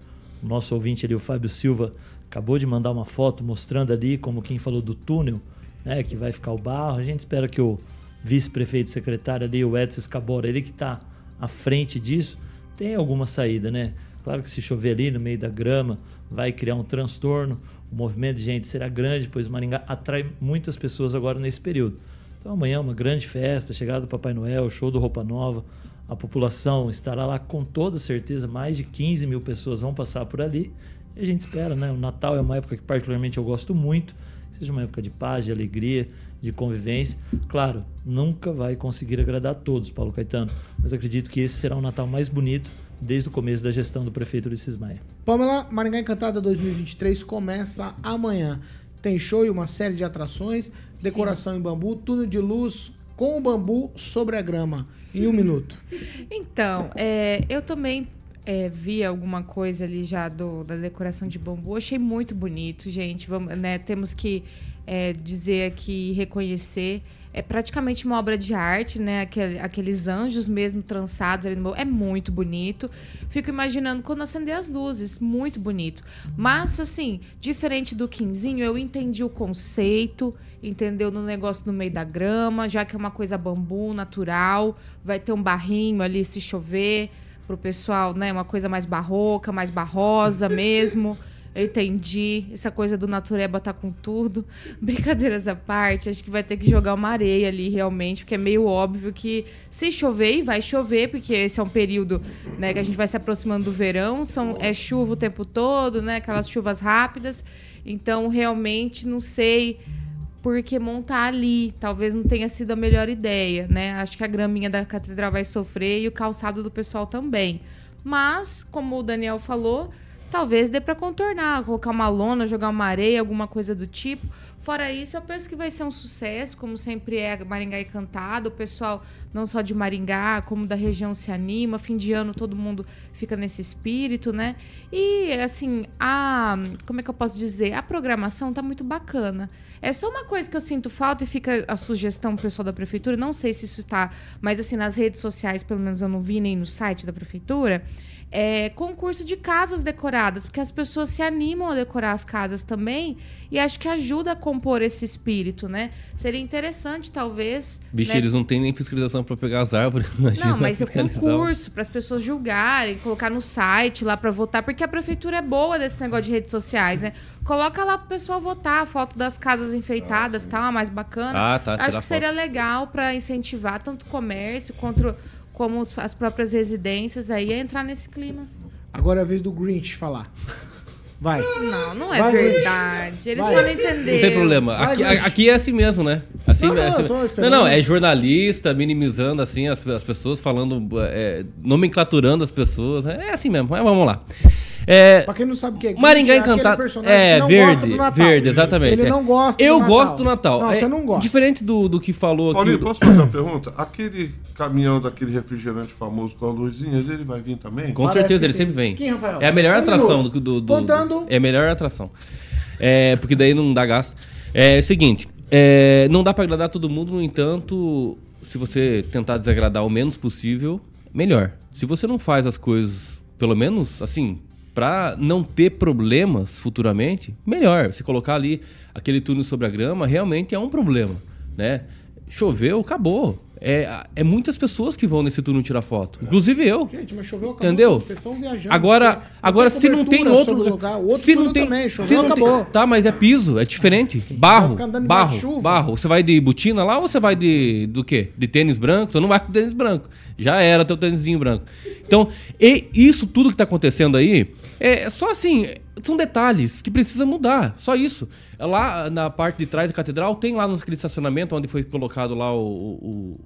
O nosso ouvinte ali, o Fábio Silva, acabou de mandar uma foto mostrando ali, como quem falou do túnel, né, que vai ficar o barro. A gente espera que o vice-prefeito secretário ali, o Edson Escabora, ele que está à frente disso, tenha alguma saída, né? Claro que se chover ali no meio da grama, vai criar um transtorno. O movimento de gente será grande, pois Maringá atrai muitas pessoas agora nesse período. Então amanhã é uma grande festa, chegada do Papai Noel, show do Roupa Nova. A população estará lá com toda certeza, mais de 15 mil pessoas vão passar por ali. E a gente espera, né? O Natal é uma época que particularmente eu gosto muito, seja uma época de paz, de alegria, de convivência. Claro, nunca vai conseguir agradar a todos, Paulo Caetano, mas acredito que esse será o Natal mais bonito desde o começo da gestão do prefeito Ulisses Maia. Pamela, Maringá Encantada 2023 começa amanhã. Tem show e uma série de atrações, decoração em bambu, túnel de luz com o bambu sobre a grama. Em um minuto. Então, é, eu também é, vi alguma coisa ali já do, da decoração de bambu. Achei muito bonito, gente. Vamos, né, temos que é, dizer aqui, reconhecer. É praticamente uma obra de arte, né? Aquele, aqueles anjos mesmo trançados ali no bambu. É muito bonito. Fico imaginando quando acender as luzes. Muito bonito. Mas, assim, diferente do quinzinho, eu entendi o conceito entendeu? No negócio no meio da grama, já que é uma coisa bambu, natural, vai ter um barrinho ali se chover, pro pessoal, né? Uma coisa mais barroca, mais barrosa *laughs* mesmo. Eu entendi. Essa coisa do natureba tá com tudo. Brincadeiras à parte, acho que vai ter que jogar uma areia ali realmente, porque é meio óbvio que se chover, e vai chover, porque esse é um período né, que a gente vai se aproximando do verão, são, é chuva o tempo todo, né? Aquelas chuvas rápidas. Então, realmente, não sei porque montar ali talvez não tenha sido a melhor ideia, né? Acho que a graminha da catedral vai sofrer e o calçado do pessoal também. Mas, como o Daniel falou, talvez dê para contornar, colocar uma lona, jogar uma areia, alguma coisa do tipo. Fora isso, eu penso que vai ser um sucesso, como sempre é Maringá Encantado. O pessoal, não só de Maringá, como da região se anima. Fim de ano todo mundo fica nesse espírito, né? E, assim, a. Como é que eu posso dizer? A programação tá muito bacana. É só uma coisa que eu sinto falta e fica a sugestão pessoal da prefeitura. Não sei se isso está, mas assim, nas redes sociais, pelo menos eu não vi nem no site da prefeitura. É, concurso de casas decoradas, porque as pessoas se animam a decorar as casas também e acho que ajuda a compor esse espírito, né? Seria interessante, talvez. Vixe, né? eles não têm nem fiscalização para pegar as árvores. *laughs* Imagina Não, mas é concurso para as pessoas julgarem, colocar no site lá para votar, porque a prefeitura é boa desse negócio de redes sociais, né? Coloca lá pro pessoal votar, a foto das casas enfeitadas, tal, a mais bacana. Ah, tá, Acho que seria legal para incentivar tanto o comércio quanto como os- as próprias residências aí a entrar nesse clima. Agora é a vez do Grinch falar. Vai. Não, não é Vai, verdade. Eles Vai. só não entenderam. Não tem problema. Vai, Aqui, é assim mesmo, né? Assim, Não, não, é assim- não, não, é jornalista minimizando assim as, as pessoas, falando, é, nomenclaturando as pessoas. É assim mesmo. Mas vamos lá. É, Pra quem não sabe o que é Maringá é Encantado. É, que não gosta verde. do Natal. Verde, exatamente. Ele é. não gosta do Eu Natal. gosto do Natal. Não, É, você não gosta. Diferente do, do que falou aqui. Paulinho, do- posso fazer uma pergunta? Aquele caminhão daquele refrigerante famoso com as luzinhas, ele vai vir também? Com Parece certeza, ele sim. sempre vem. Quem, Rafael? É a melhor atração do, do, do- Contando. É a melhor atração. É, porque daí não dá gasto. É o seguinte, é, não dá pra agradar todo mundo, no entanto, se você tentar desagradar o menos possível, melhor. Se você não faz as coisas, pelo menos assim, pra não ter problemas futuramente, melhor. Você colocar ali aquele túnel sobre a grama, realmente é um problema, né? Choveu, acabou. É, é muitas pessoas que vão nesse túnel tirar foto, inclusive eu. Gente, mas choveu, acabou. Entendeu? Vocês estão viajando. Agora, Não agora tem se não tem outro lugar, outro se não tem, também, se choveu, não tem- acabou. tá, mas é piso, é diferente. Barro, andando barro, chuva. barro. Você vai de botina lá ou você vai de do quê? De tênis branco? Tu não vai com tênis branco. Já era teu tênisinho branco. Então, e isso tudo que tá acontecendo aí é só assim, são detalhes que precisa mudar, só isso. Lá na parte de trás da catedral tem lá naquele estacionamento onde foi colocado lá o, o,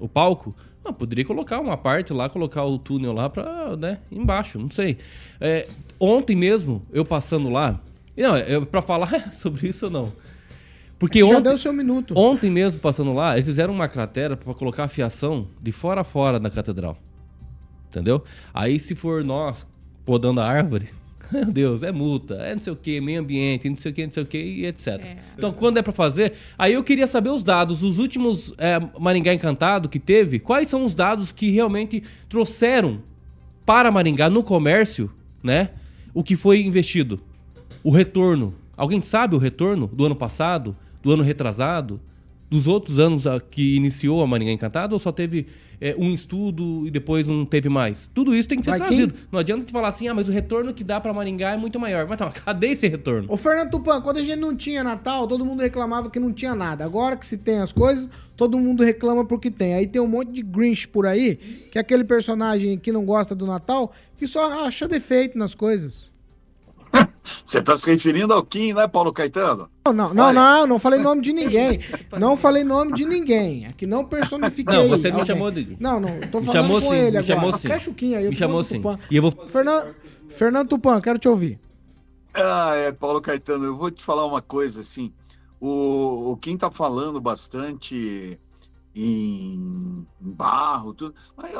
o palco. Ah, poderia colocar uma parte lá, colocar o túnel lá pra, né, embaixo, não sei. É, ontem mesmo, eu passando lá, não, eu, pra falar *laughs* sobre isso ou não. Porque Já ontem, deu seu minuto. ontem mesmo, passando lá, eles fizeram uma cratera pra colocar a fiação de fora a fora na catedral. Entendeu? Aí se for nós podando a árvore, *laughs* meu Deus, é multa, é não sei o que, meio ambiente, não sei o que, não sei o que, e etc. Então, quando é pra fazer, aí eu queria saber os dados, os últimos é, Maringá Encantado que teve, quais são os dados que realmente trouxeram para Maringá no comércio, né? O que foi investido, o retorno. Alguém sabe o retorno do ano passado, do ano retrasado? Dos outros anos que iniciou a Maringá Encantada ou só teve é, um estudo e depois não teve mais? Tudo isso tem que ser Vai trazido. Não adianta te falar assim, ah, mas o retorno que dá pra Maringá é muito maior. Mas então, *laughs* cadê esse retorno? Ô, Fernando Tupan, quando a gente não tinha Natal, todo mundo reclamava que não tinha nada. Agora que se tem as coisas, todo mundo reclama porque tem. Aí tem um monte de Grinch por aí, que é aquele personagem que não gosta do Natal, que só acha defeito nas coisas. Você está se referindo ao Kim, né, Paulo Caetano? Não, não, não, não, não falei nome de ninguém. *laughs* Não falei nome de ninguém. Aqui não personifiquei. Não, você me alguém. chamou de- Não, não, tô falando chamou com sim, ele me agora. chamou sim. Fecha o Kim aí. eu Me chamou sim. Tupan. E eu vou- Fernando, Fernando Tupan, quero te ouvir. Ah, é, Paulo Caetano, eu vou te falar uma coisa, assim, o, o Kim tá falando bastante em, em barro, tudo, mas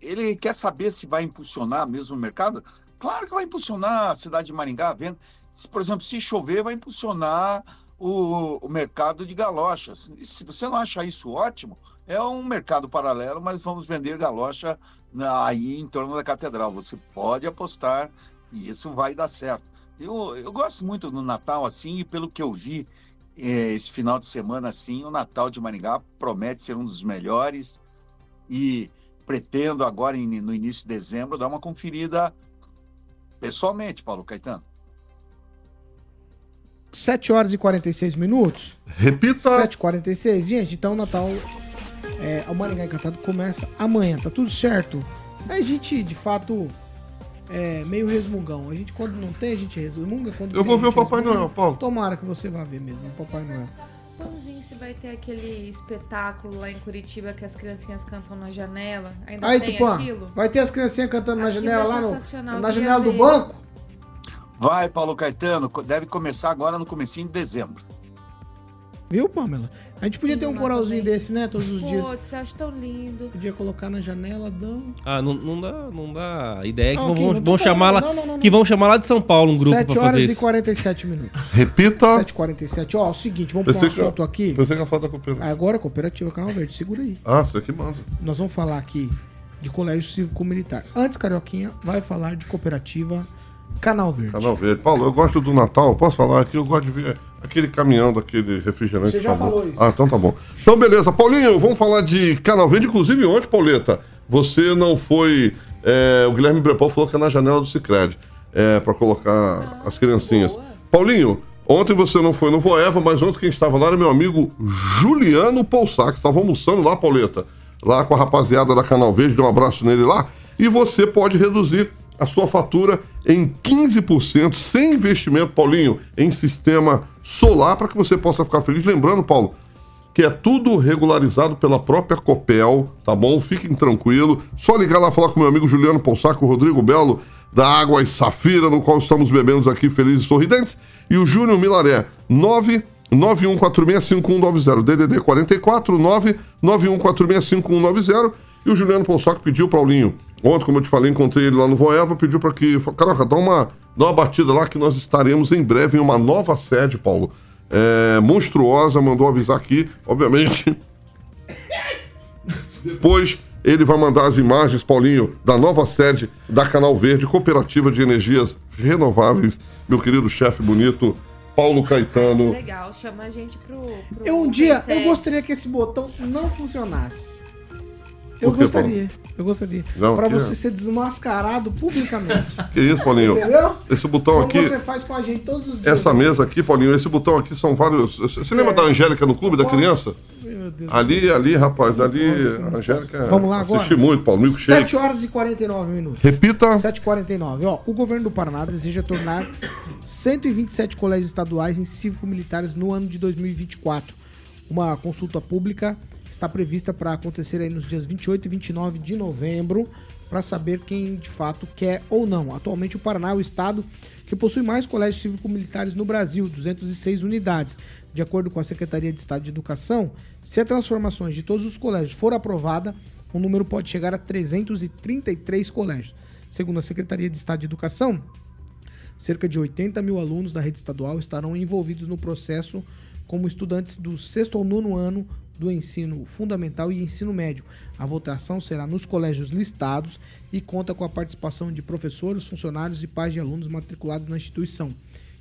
ele quer saber se vai impulsionar mesmo o mercado? Claro que vai impulsionar a cidade de Maringá, vendo, se, por exemplo, se chover, vai impulsionar o, o mercado de galochas. E se você não acha isso ótimo, é um mercado paralelo, mas vamos vender galocha na- aí em torno da catedral. Você pode apostar e isso vai dar certo. Eu, eu gosto muito do Natal assim, e pelo que eu vi eh, esse final de semana assim, o Natal de Maringá promete ser um dos melhores e pretendo agora no início de dezembro dar uma conferida pessoalmente, Paulo Caetano. 7 horas e 46 minutos. Repita. 7h46. Gente, então o Natal, é, o Maringá Encantado começa amanhã, tá tudo certo? Aí a gente, de fato, é meio resmungão. A gente, quando não tem, a gente resmunga. Quando Eu tem, vou ver o Papai resmunga. Noel, Paulo. Tomara que você vá ver mesmo, o Papai Noel. Pãozinho, se vai ter aquele espetáculo lá em Curitiba que as criancinhas cantam na janela. Ainda Aí, tem Tupã, aquilo? vai ter as criancinhas cantando na Aquilo janela é lá no, sensacional, na janela do ver. banco? Vai, Paulo Caetano, deve começar agora no comecinho de dezembro. Viu, Pamela? A gente podia ter um coralzinho desse, né? Todos os dias. Putz, eu acho tão lindo. Podia colocar na janela, dão. Ah, não, não dá, não dá ideia que Não, vão, Kim, vão- chamar lá, falando, não, não, não, que vão chamar lá de São Paulo um grupo 7 pra fazer horas e isso. 47 minutos. Repita. 7h47. Ó, é o seguinte, vamos Pensei pôr um que- assunto aqui. Pensei que ia falar da cooperativa. Agora, Cooperativa Canal Verde, segura aí. Ah, você que manda. Nós vamos falar aqui de Colégio Cívico-Militar. Antes, Carioquinha vai falar de Cooperativa Canal Verde. Canal Verde. Paulo, eu gosto do Natal. Posso falar aqui? Eu gosto de ver aquele caminhão daquele refrigerante. Você já favor. falou isso. Ah, então tá bom. Então, beleza. Paulinho, vamos falar de Canal Verde. Inclusive, ontem, Pauleta, você não foi... é, o Guilherme Brepal falou que é na janela do Cicred. É, pra colocar as criancinhas. Paulinho, ontem você não foi no Voeva, mas ontem quem estava lá era meu amigo Juliano Poussac. Estava almoçando lá, Pauleta. Lá com a rapaziada da Canal Verde. Dê um abraço nele lá. E você pode reduzir a sua fatura em 15% sem investimento, Paulinho, em sistema solar para que você possa ficar feliz. Lembrando, Paulo, que é tudo regularizado pela própria Copel, tá bom? Fiquem tranquilos. Só ligar lá falar com meu amigo Juliano Ponsaco, Rodrigo Belo, da Água Safira, no qual estamos bebendo aqui felizes e sorridentes, e o Júnior Milaré, 991465190, DDD 44 991465190, e o Juliano Ponsaco pediu, Paulinho, ontem, como eu te falei, encontrei ele lá no Voeva, pediu para que, caraca, dá uma, dá uma batida lá que nós estaremos em breve em uma nova sede, Paulo. É, monstruosa, mandou avisar aqui, obviamente. *laughs* Depois ele vai mandar as imagens, Paulinho, da nova sede da Canal Verde, Cooperativa de Energias Renováveis, meu querido chefe bonito, Paulo Caetano. Legal, chama a gente pro. pro Eu um dia, eu gostaria que esse botão não funcionasse. Eu Por gostaria, eu gostaria. Não, pra você é? ser desmascarado publicamente. *laughs* Que isso, Paulinho? Entendeu? Esse botão Como aqui, você faz com a gente todos os dias. essa mesa aqui, Paulinho, esse botão aqui são vários. Você lembra da Angélica no clube da criança? Meu Deus. Ali, ali, rapaz, ali, a Angélica. Vamos lá agora? Muito, Paulo, milkshake. 7 horas e 49 minutos. Repita. 7h49. Ó, o governo do Paraná deseja tornar 127 colégios estaduais em cívico-militares no ano de 2024. Uma consulta pública está prevista para acontecer aí nos dias 28 e 29 de novembro para saber quem de fato quer ou não. Atualmente o Paraná é o estado que possui mais colégios cívico-militares no Brasil, 206 unidades. De acordo com a Secretaria de Estado de Educação, se a transformações de todos os colégios for aprovada, o número pode chegar a 333 colégios. Segundo a Secretaria de Estado de Educação, cerca de 80 mil alunos da rede estadual estarão envolvidos no processo como estudantes do sexto ao nono ano do ensino fundamental e ensino médio. A votação será nos colégios listados e conta com a participação de professores, funcionários e pais de alunos matriculados na instituição.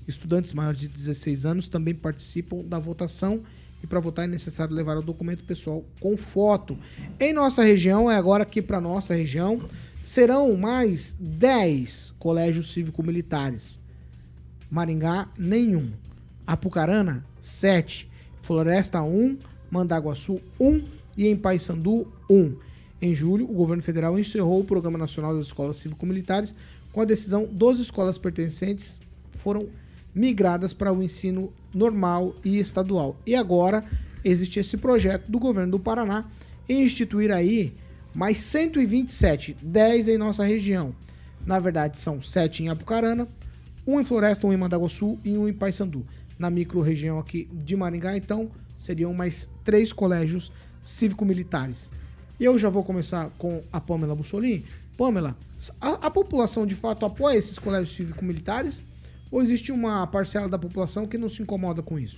Estudantes maiores de 16 anos também participam da votação e para votar é necessário levar o documento pessoal com foto. Em nossa região, é agora aqui para nossa região, serão mais 10 colégios cívico-militares. Maringá, nenhum. Apucarana, 7. Floresta, 1. Mandaguaçu, 1. E em Paysandu, 1. Em julho, o governo federal encerrou o Programa Nacional das Escolas Cívico-Militares. Com a decisão, 12 escolas pertencentes foram migradas para o ensino normal e estadual. E agora existe esse projeto do governo do Paraná em instituir aí mais 127, 10 em nossa região. Na verdade, são 7 em Apucarana, um em Floresta, um em Mandaguaçu e um em Paysandu. Na micro-região aqui de Maringá, então, seriam mais três colégios cívico-militares. Eu já vou começar com a Pamela Bussolini. Pamela, a, a população de fato apoia esses colégios cívico-militares ou existe uma parcela da população que não se incomoda com isso?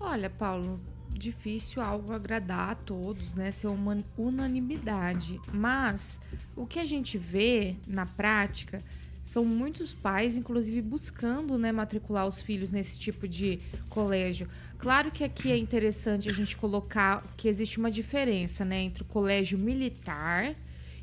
Olha, Paulo, difícil algo agradar a todos, né? Ser uma unanimidade. Mas o que a gente vê na prática são muitos pais, inclusive, buscando né, matricular os filhos nesse tipo de colégio. Claro que aqui é interessante a gente colocar que existe uma diferença né, entre o colégio militar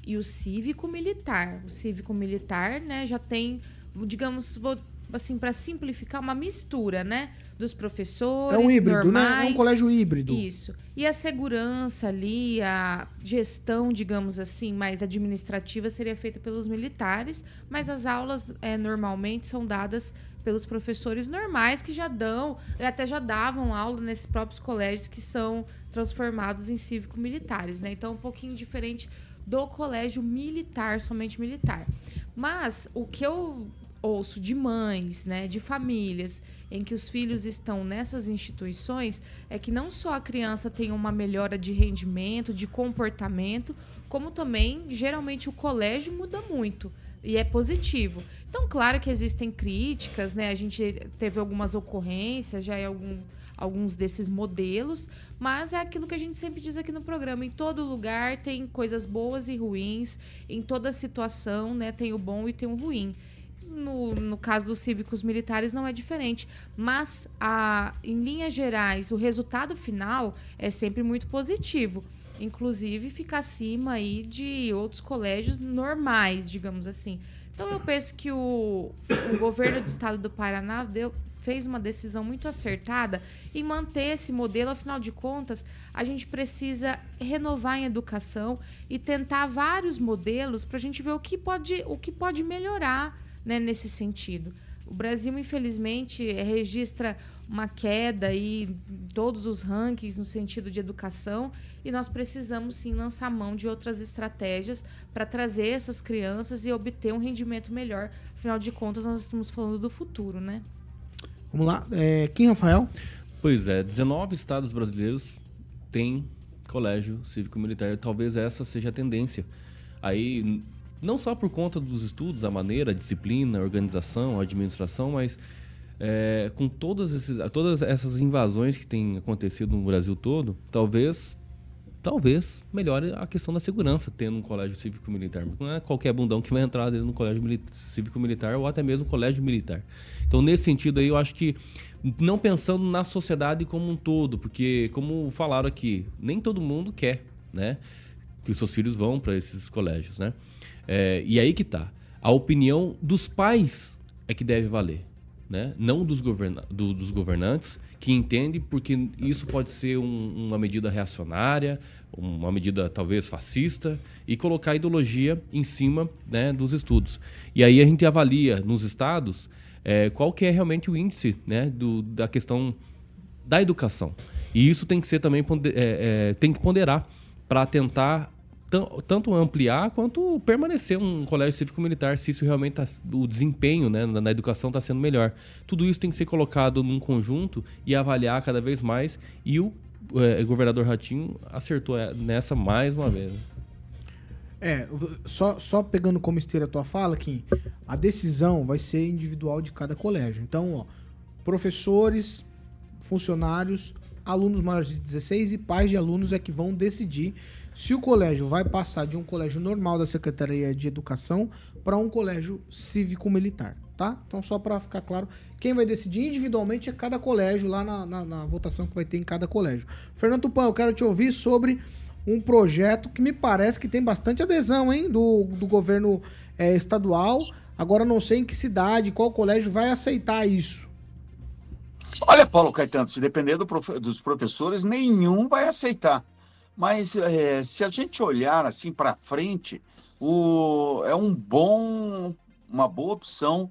e o cívico-militar. O cívico-militar né, já tem, digamos, vou assim, para simplificar, uma mistura, né? Dos professores. É um híbrido, normais, né? É um colégio híbrido. Isso. E a segurança ali, a gestão, digamos assim, mais administrativa seria feita pelos militares, mas as aulas é, normalmente são dadas pelos professores normais que já dão, até já davam aula nesses próprios colégios que são transformados em cívico-militares, né? Então, um pouquinho diferente do colégio militar, somente militar. Mas o que eu ouço de mães, né, de famílias em que os filhos estão nessas instituições é que não só a criança tem uma melhora de rendimento, de comportamento, como também geralmente o colégio muda muito e é positivo. Então, claro que existem críticas, né? A gente teve algumas ocorrências, já é algum, alguns desses modelos, mas é aquilo que a gente sempre diz aqui no programa: em todo lugar tem coisas boas e ruins, em toda situação, né? Tem o bom e tem o ruim no, no caso dos cívicos militares não é diferente. Mas, a, em linhas gerais, o resultado final é sempre muito positivo. Inclusive, fica acima aí de outros colégios normais, digamos assim. Então, eu penso que o, o governo do estado do Paraná deu, fez uma decisão muito acertada em manter esse modelo. Afinal de contas, a gente precisa renovar em educação e tentar vários modelos para a gente ver o que pode, o que pode melhorar né, nesse sentido. O Brasil, infelizmente, registra uma queda aí em todos os rankings no sentido de educação e nós precisamos sim lançar mão de outras estratégias para trazer essas crianças e obter um rendimento melhor. Afinal de contas, nós estamos falando do futuro, né? Vamos lá. É, quem, Rafael? Pois é, 19 estados brasileiros têm colégio cívico-militar. Talvez essa seja a tendência. Aí não só por conta dos estudos, a maneira, a disciplina, a organização, a administração, mas é, com todas, esses, todas essas invasões que têm acontecido no Brasil todo, talvez talvez melhore a questão da segurança tendo um colégio cívico-militar. Não é qualquer bundão que vai entrar dentro do colégio cívico-militar ou até mesmo colégio militar. Então, nesse sentido aí, eu acho que não pensando na sociedade como um todo, porque, como falaram aqui, nem todo mundo quer, né? Que os seus filhos vão para esses colégios, né? É, e aí que tá. A opinião dos pais é que deve valer, né? Não dos, governa do, dos governantes, que entendem porque isso pode ser um, uma medida reacionária, uma medida talvez fascista, e colocar ideologia em cima né, dos estudos. E aí a gente avalia nos estados é, qual que é realmente o índice né, do, da questão da educação. E isso tem que ser também é, é, tem que ponderar para tentar tanto ampliar quanto permanecer um colégio cívico-militar, se isso realmente tá, o desempenho né, na, educação está sendo melhor. Tudo isso tem que ser colocado num conjunto e avaliar cada vez mais. E o é, governador Ratinho acertou é, nessa mais uma vez. É, só, só pegando como esteira a tua fala, Kim, a decisão vai ser individual de cada colégio. Então, ó, professores, funcionários, alunos maiores de 16 e pais de alunos é que vão decidir se o colégio vai passar de um colégio normal da Secretaria de Educação para um colégio cívico-militar, tá? Então, só para ficar claro, quem vai decidir individualmente é cada colégio, lá na, na- na votação que vai ter em cada colégio. Fernando Tupan, eu quero te ouvir sobre um projeto que me parece que tem bastante adesão, hein, do, do governo eh, estadual. Agora, não sei em que cidade, qual colégio vai aceitar isso. Olha, Paulo Caetano, se depender do profe- dos professores, nenhum vai aceitar. Mas eh, se a gente olhar assim para frente, o, é um bom, uma boa opção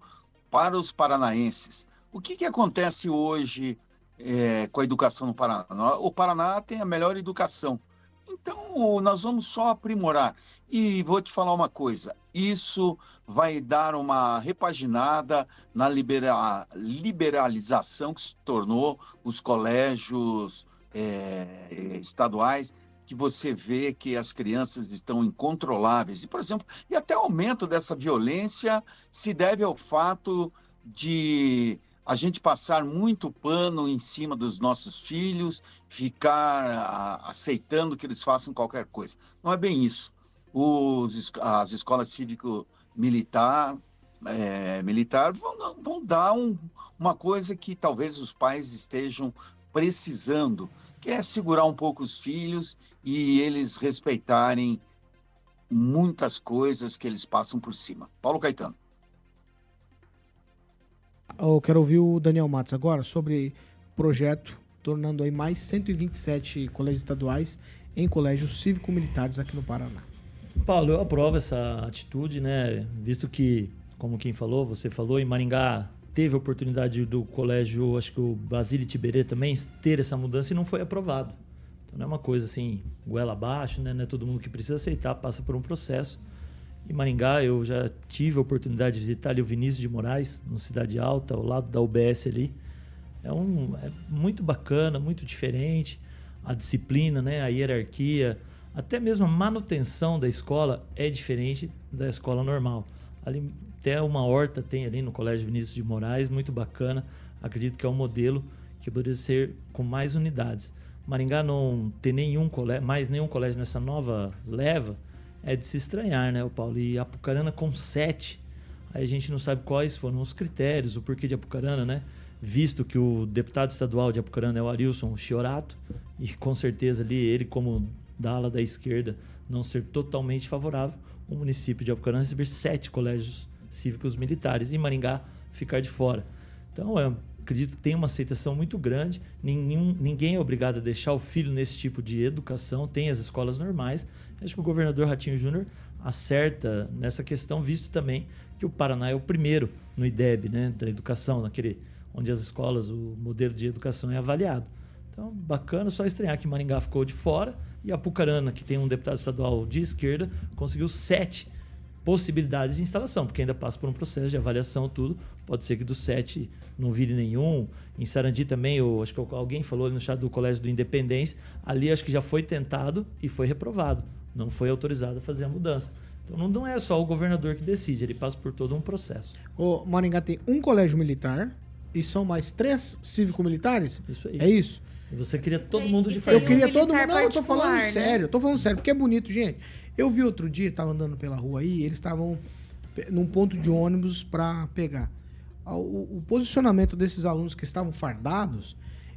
para os paranaenses. O que, que acontece hoje eh, com a educação no Paraná? O Paraná tem a melhor educação. Então, nós vamos só aprimorar. E vou te falar uma coisa: isso vai dar uma repaginada na libera- liberalização que se tornou os colégios eh, estaduais, que você vê que as crianças estão incontroláveis. E, por exemplo, e até o aumento dessa violência se deve ao fato de a gente passar muito pano em cima dos nossos filhos, ficar ah, aceitando que eles façam qualquer coisa. Não é bem isso. Os as escolas cívico-militar eh, militar vão, vão dar um- uma coisa que talvez os pais estejam precisando, que é segurar um pouco os filhos e eles respeitarem muitas coisas que eles passam por cima. Paulo Caetano. Eu quero ouvir o Daniel Matos agora sobre o projeto tornando aí mais 127 colégios estaduais em colégios cívico-militares aqui no Paraná. Paulo, eu aprovo essa atitude, né? Visto que, como quem falou, você falou, em Maringá teve a oportunidade do colégio, acho que o Basílio Tiberê também, ter essa mudança e não foi aprovado. Então não é uma coisa assim, goela abaixo, né? Não é todo mundo que precisa aceitar, passa por um processo. Em Maringá, eu já tive a oportunidade de visitar ali o Vinícius de Moraes, no Cidade Alta, ao lado da UBS ali. É, um, é muito bacana, muito diferente. A disciplina, né? a hierarquia, até mesmo a manutenção da escola é diferente da escola normal. Ali, até uma horta tem ali no Colégio Vinícius de Moraes, muito bacana. Acredito que é um modelo que poderia ser com mais unidades. Maringá não ter nenhum colégio, mais nenhum colégio nessa nova leva, é de se estranhar, né, o Paulo? E Apucarana com sete, aí a gente não sabe quais foram os critérios, o porquê de Apucarana, né? Visto que o deputado estadual de Apucarana é o Arilson Chiorato, e com certeza ali ele, como da ala da esquerda, não ser totalmente favorável, o município de Apucarana receber sete colégios cívicos militares e Maringá ficar de fora. Então, eu acredito que tem uma aceitação muito grande. Nenhum, ninguém é obrigado a deixar o filho nesse tipo de educação. Tem as escolas normais. Acho que o governador Ratinho Júnior acerta nessa questão, visto também que o Paraná é o primeiro no IDEB, né, da educação, naquele onde as escolas, o modelo de educação é avaliado. Então, bacana, só estranhar que Maringá ficou de fora e Apucarana, que tem um deputado estadual de esquerda, conseguiu sete possibilidades de instalação, porque ainda passa por um processo de avaliação, tudo. Pode ser que dos sete não vire nenhum. Em Sarandi também, eu, acho que alguém falou ali no chat do Colégio do Independência, ali acho que já foi tentado e foi reprovado. Não foi autorizado a fazer a mudança. Então não, não é só o governador que decide, ele passa por todo um processo. O Maringá tem um colégio militar e são mais três cívico-militares? Isso aí. É isso? E você queria todo mundo de Eu queria todo mundo. Não, eu tô falando né? sério, eu tô falando sério, porque é bonito, gente. Eu vi outro dia, tava andando pela rua aí, eles estavam num ponto de ônibus pra pegar. Ah, O, o posicionamento desses alunos que estavam fardados,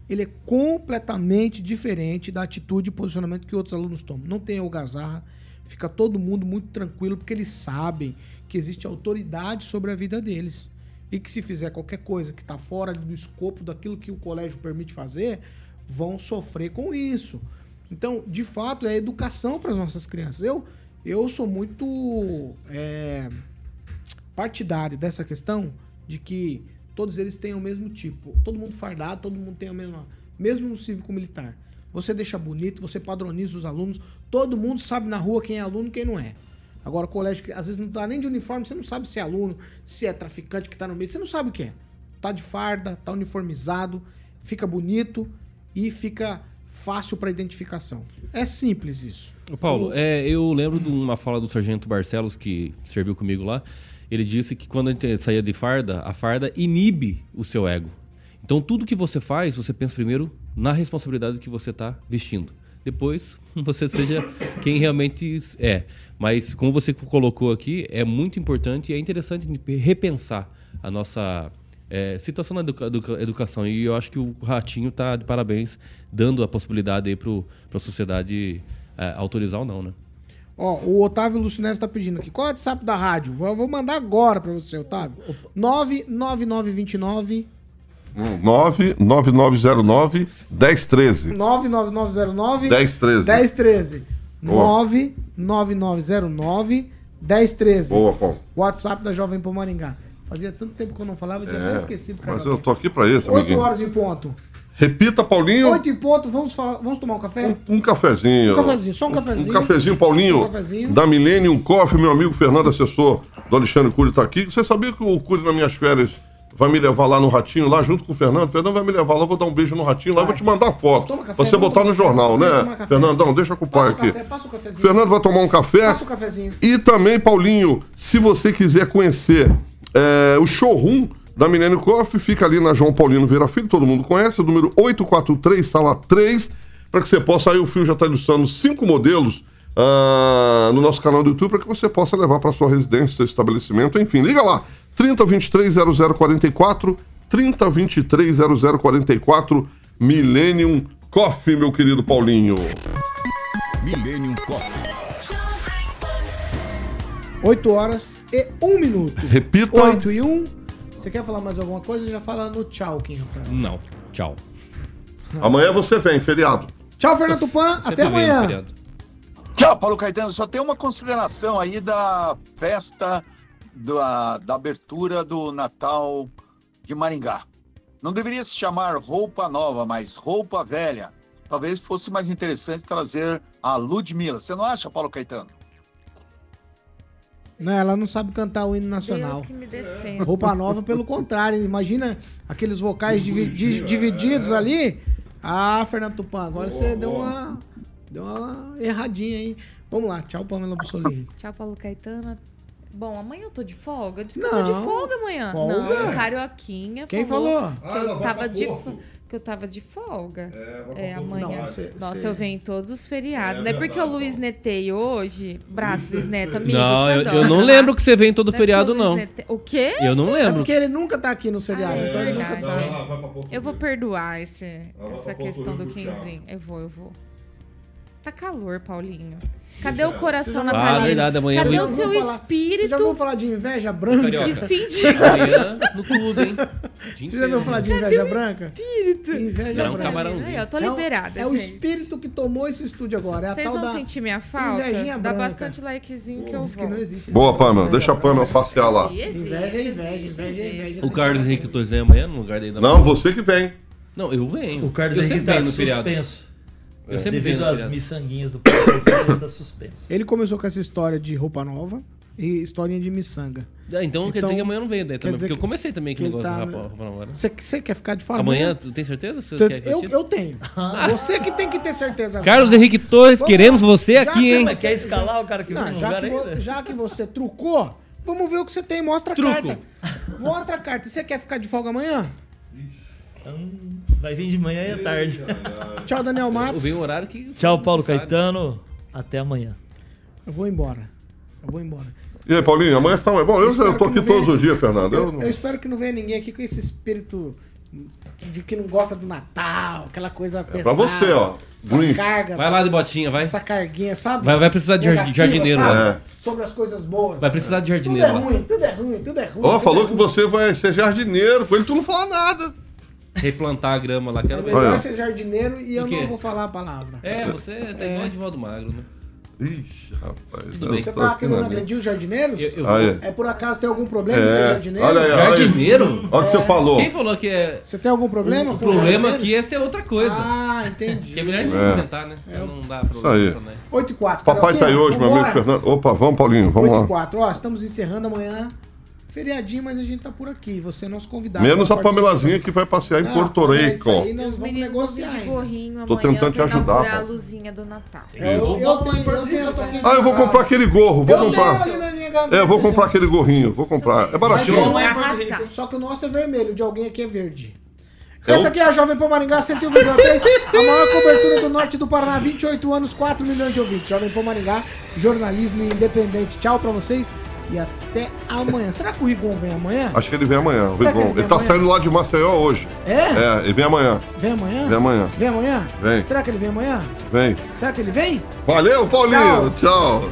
ele é completamente diferente da atitude e posicionamento que outros alunos tomam. Não tem algazarra, fica todo mundo muito tranquilo, porque eles sabem que existe autoridade sobre a vida deles. E que se fizer qualquer coisa que está fora do escopo daquilo que o colégio permite fazer, vão sofrer com isso. Então, de fato, é educação para as nossas crianças. Eu, eu sou muito é, partidário dessa questão de que todos eles têm o mesmo tipo. Todo mundo fardado, todo mundo tem a mesma. Mesmo no cívico-militar. Você deixa bonito, você padroniza os alunos, todo mundo sabe na rua quem é aluno e quem não é. Agora, colégio que às vezes não tá nem de uniforme, você não sabe se é aluno, se é traficante que tá no meio, você não sabe o que é. Tá de farda, tá uniformizado, fica bonito e fica fácil para identificação. É simples isso. Ô, Paulo, é, eu lembro de uma fala do Sargento Barcelos, que serviu comigo lá. Ele disse que quando a gente saía de farda, a farda inibe o seu ego. Então, tudo que você faz, você pensa primeiro na responsabilidade que você está vestindo. depois *laughs* você seja quem realmente é. Mas como você colocou aqui, é muito importante e é interessante repensar a nossa é, situação na educa educa educação. E eu acho que o Ratinho está de parabéns, dando a possibilidade aí para a sociedade é, autorizar ou não, né? Ó, o Otávio Lúcio Neves tá pedindo aqui. Qual é o WhatsApp da rádio? Eu vou mandar agora pra você, Otávio. 99929 99909 1013. 99909 1013. 1013. Boa. 99909 1013. Boa, Paulo. WhatsApp da Jovem Pan Maringá. Fazia tanto tempo que eu não falava, eu tinha até esquecido. Mas eu tô aqui pra isso, 8 amiguinho. horas em ponto. Repita, Paulinho. 8 em ponto, vamos, falar, vamos tomar um café? Um cafezinho. Um cafezinho, só um cafezinho. Um cafezinho, Paulinho. Um cafezinho. Da Millennium Coffee, meu amigo Fernando, assessor do Alexandre Cury, tá aqui. Você sabia que o Cury, nas minhas férias, vai me levar lá no Ratinho, lá junto com o Fernando? O Fernando vai me levar lá, vou dar um beijo no Ratinho lá, eu vou te mandar foto. Toma café, você botar no jornal, café, vamos né? Fernandão, deixa com o pai Passa o aqui. café, passa o cafezinho. Fernando vai tomar um café. Passa o cafezinho. E também, Paulinho, se você quiser conhecer é, o showroom da Milênio Coffee, fica ali na João Paulino Vieira Filho, todo mundo conhece, o número 843, sala 3, para que você possa, aí o Fio já está ilustrando cinco modelos ah, no nosso canal do YouTube, para que você possa levar para sua residência, seu estabelecimento, enfim, liga lá, 3023 0044, 3023 0044, Millennium Coffee, meu querido Paulinho. Millennium Coffee. 8 horas e 1 minuto. Repita. 8 e 1. Você quer falar mais alguma coisa? Já fala no tchau, Kim Rafael. Não. Tchau. Amanhã você vem, feriado. Tchau, Fernando Tupan. Até amanhã. Tchau, Paulo Caetano. Só tem uma consideração aí da festa da, da abertura do Natal de Maringá. Não deveria se chamar roupa nova, mas roupa velha. Talvez fosse mais interessante trazer a Ludmilla. Você não acha, Paulo Caetano? Não, ela não sabe cantar o hino nacional. Deus que me defenda. Roupa nova, pelo contrário. Imagina aqueles vocais divi- di- divididos ali. Ah, Fernando Tupan, agora você deu uma, deu uma erradinha aí. Vamos lá, tchau, Pamela Bussolini. *laughs* Tchau, Paulo Caetano. Bom, amanhã eu tô de folga. Eu disse que eu Não, tô de folga amanhã. folga? Não, Carioquinha Quem falou, falou? que Ah, ela eu vai tava de Porto. Que eu tava de folga. É, pra Porto. amanhã. Não, Nossa, cê- eu venho em todos os feriados. É não é porque o Luiz Netei hoje. Braço, Luiz Neto, amigo. Não, te eu, adoro, eu não tá? lembro que você vem todo Não é feriado, o não. Netei- O quê? Eu não É lembro. porque ele nunca tá aqui no seriado, Ah, é então ele nunca verdade. sabe. Eu vou perdoar esse, essa questão do. Quinzinho. Eu vou, eu vou. Tá calor, Paulinho. Cadê o coração natalino? Ah, verdade, amanhã Cadê eu o vou- seu falar- espírito? Você já ouviu falar de inveja branca? De fim de Amanhã no clube, hein? Você já ouviu falar de inveja branca? espírito? Inveja Não, um branca. camarãozinho. Aí, eu tô É o- liberada, É o gente. espírito que tomou esse estúdio agora. É a Vocês tal vão da sentir minha falta? invejinha Dá branca. bastante likezinho que eu Diz que vou. não existe. Boa, Pamela, deixa a Pamela passear lá. Inveja, inveja, inveja, inveja. O Carlos Henrique Torres vem amanhã no lugar dele? Não, você que vem. Não, eu venho. O Carlos eu Henrique sempre tá venho no feriado. suspenso. Eu sempre venho Devido às miçanguinhas do está suspenso. Ele começou com essa história de roupa nova e historinha de miçanga. Ah, Então, quer dizer que amanhã eu não venho daí também, porque eu comecei também que com o ele negócio tá- da roupa roupa nova. Você, quer ficar de fora? Amanhã, tu tem certeza? Você Tu- quer eu, eu tenho. Você que tem que ter certeza. Carlos Henrique Torres, Vamos queremos lá. você Já aqui, que hein? você- Quer escalar o cara que Não, vem no já, lugar que ainda? já que você trucou, vamos ver o que você tem. Mostra a Truco. carta. Mostra a carta. Você quer ficar de folga amanhã? Vai vir de manhã e à tarde. Tchau, Daniel Matos. horário que. Tchau, Paulo sabe. Caetano. Até amanhã. Eu vou embora. Eu vou embora. E aí, Paulinho, amanhã tá. Bom, eu, eu tô que aqui não venha- todos os dias, Fernando. Eu, Eu, eu espero que não venha ninguém aqui com esse espírito de que não gosta do Natal, aquela coisa pesada. É pra você, ó. Green. carga. Vai lá de botinha, vai. Essa carguinha, sabe? Vai, vai precisar de Negativa, jardineiro sabe? lá. É. Sobre as coisas boas. Vai precisar de Tudo jardineiro é lá. ruim, tudo é ruim, tudo é ruim. Ó, tudo falou é que ruim. você vai ser jardineiro. Com ele tu não fala nada. Replantar a grama lá, quero É ver. melhor Olha. ser jardineiro e eu não vou falar a palavra. É, você tá igual de volta magro, né? Ixi, rapaz. Tudo bem. Você tá aqui querendo agredir os jardineiros? Eu- eu- Ah, é. É por acaso tem algum problema em ser É. jardineiro? Olha aí, olha aí. Jardineiro? Olha o que você falou. Quem falou que é. Você tem algum problema? O com problema aqui é ser outra coisa. Ah, entendi. Que é melhor nem É. comentar, né? Não dá Isso problema aí. pra nós. 8 e 4. Papai tá aí hoje, meu amigo Fernando. Opa, vamos, Paulinho, vamos 8 e lá. 4. Ó, estamos encerrando amanhã. Feriadinho, mas a gente tá por aqui. Você é nosso convidado. Menos a. Pamelazinha que vai passear em Não, Porto Rico. isso aí nós Os vamos negociar de ainda. gorrinho Tô tentando te ajudar, a luzinha do Natal. Eu, eu, tenho, eu tenho, eu aqui Ah, eu vou comprar aquele gorro, vou Eu comprar. tenho. É, eu vou comprar aquele gorrinho, vou comprar. É baratinho. é. Só que o nosso é vermelho, o de alguém aqui é verde. Essa aqui é a Jovem Pan Maringá 101,3, a maior cobertura do norte do Paraná, 28 anos, 4 milhões de ouvintes. Jovem Pan Maringá, jornalismo independente. Tchau pra vocês e até amanhã. Será que o Rigon vem amanhã? Acho que ele vem amanhã. o Rigon. ele Ele tá amanhã? saindo lá de Maceió hoje. É? É, ele vem amanhã. Vem amanhã? Vem amanhã. Vem amanhã? Vem. Será que ele vem amanhã? Vem. Será que ele vem? Valeu, Paulinho. Tchau.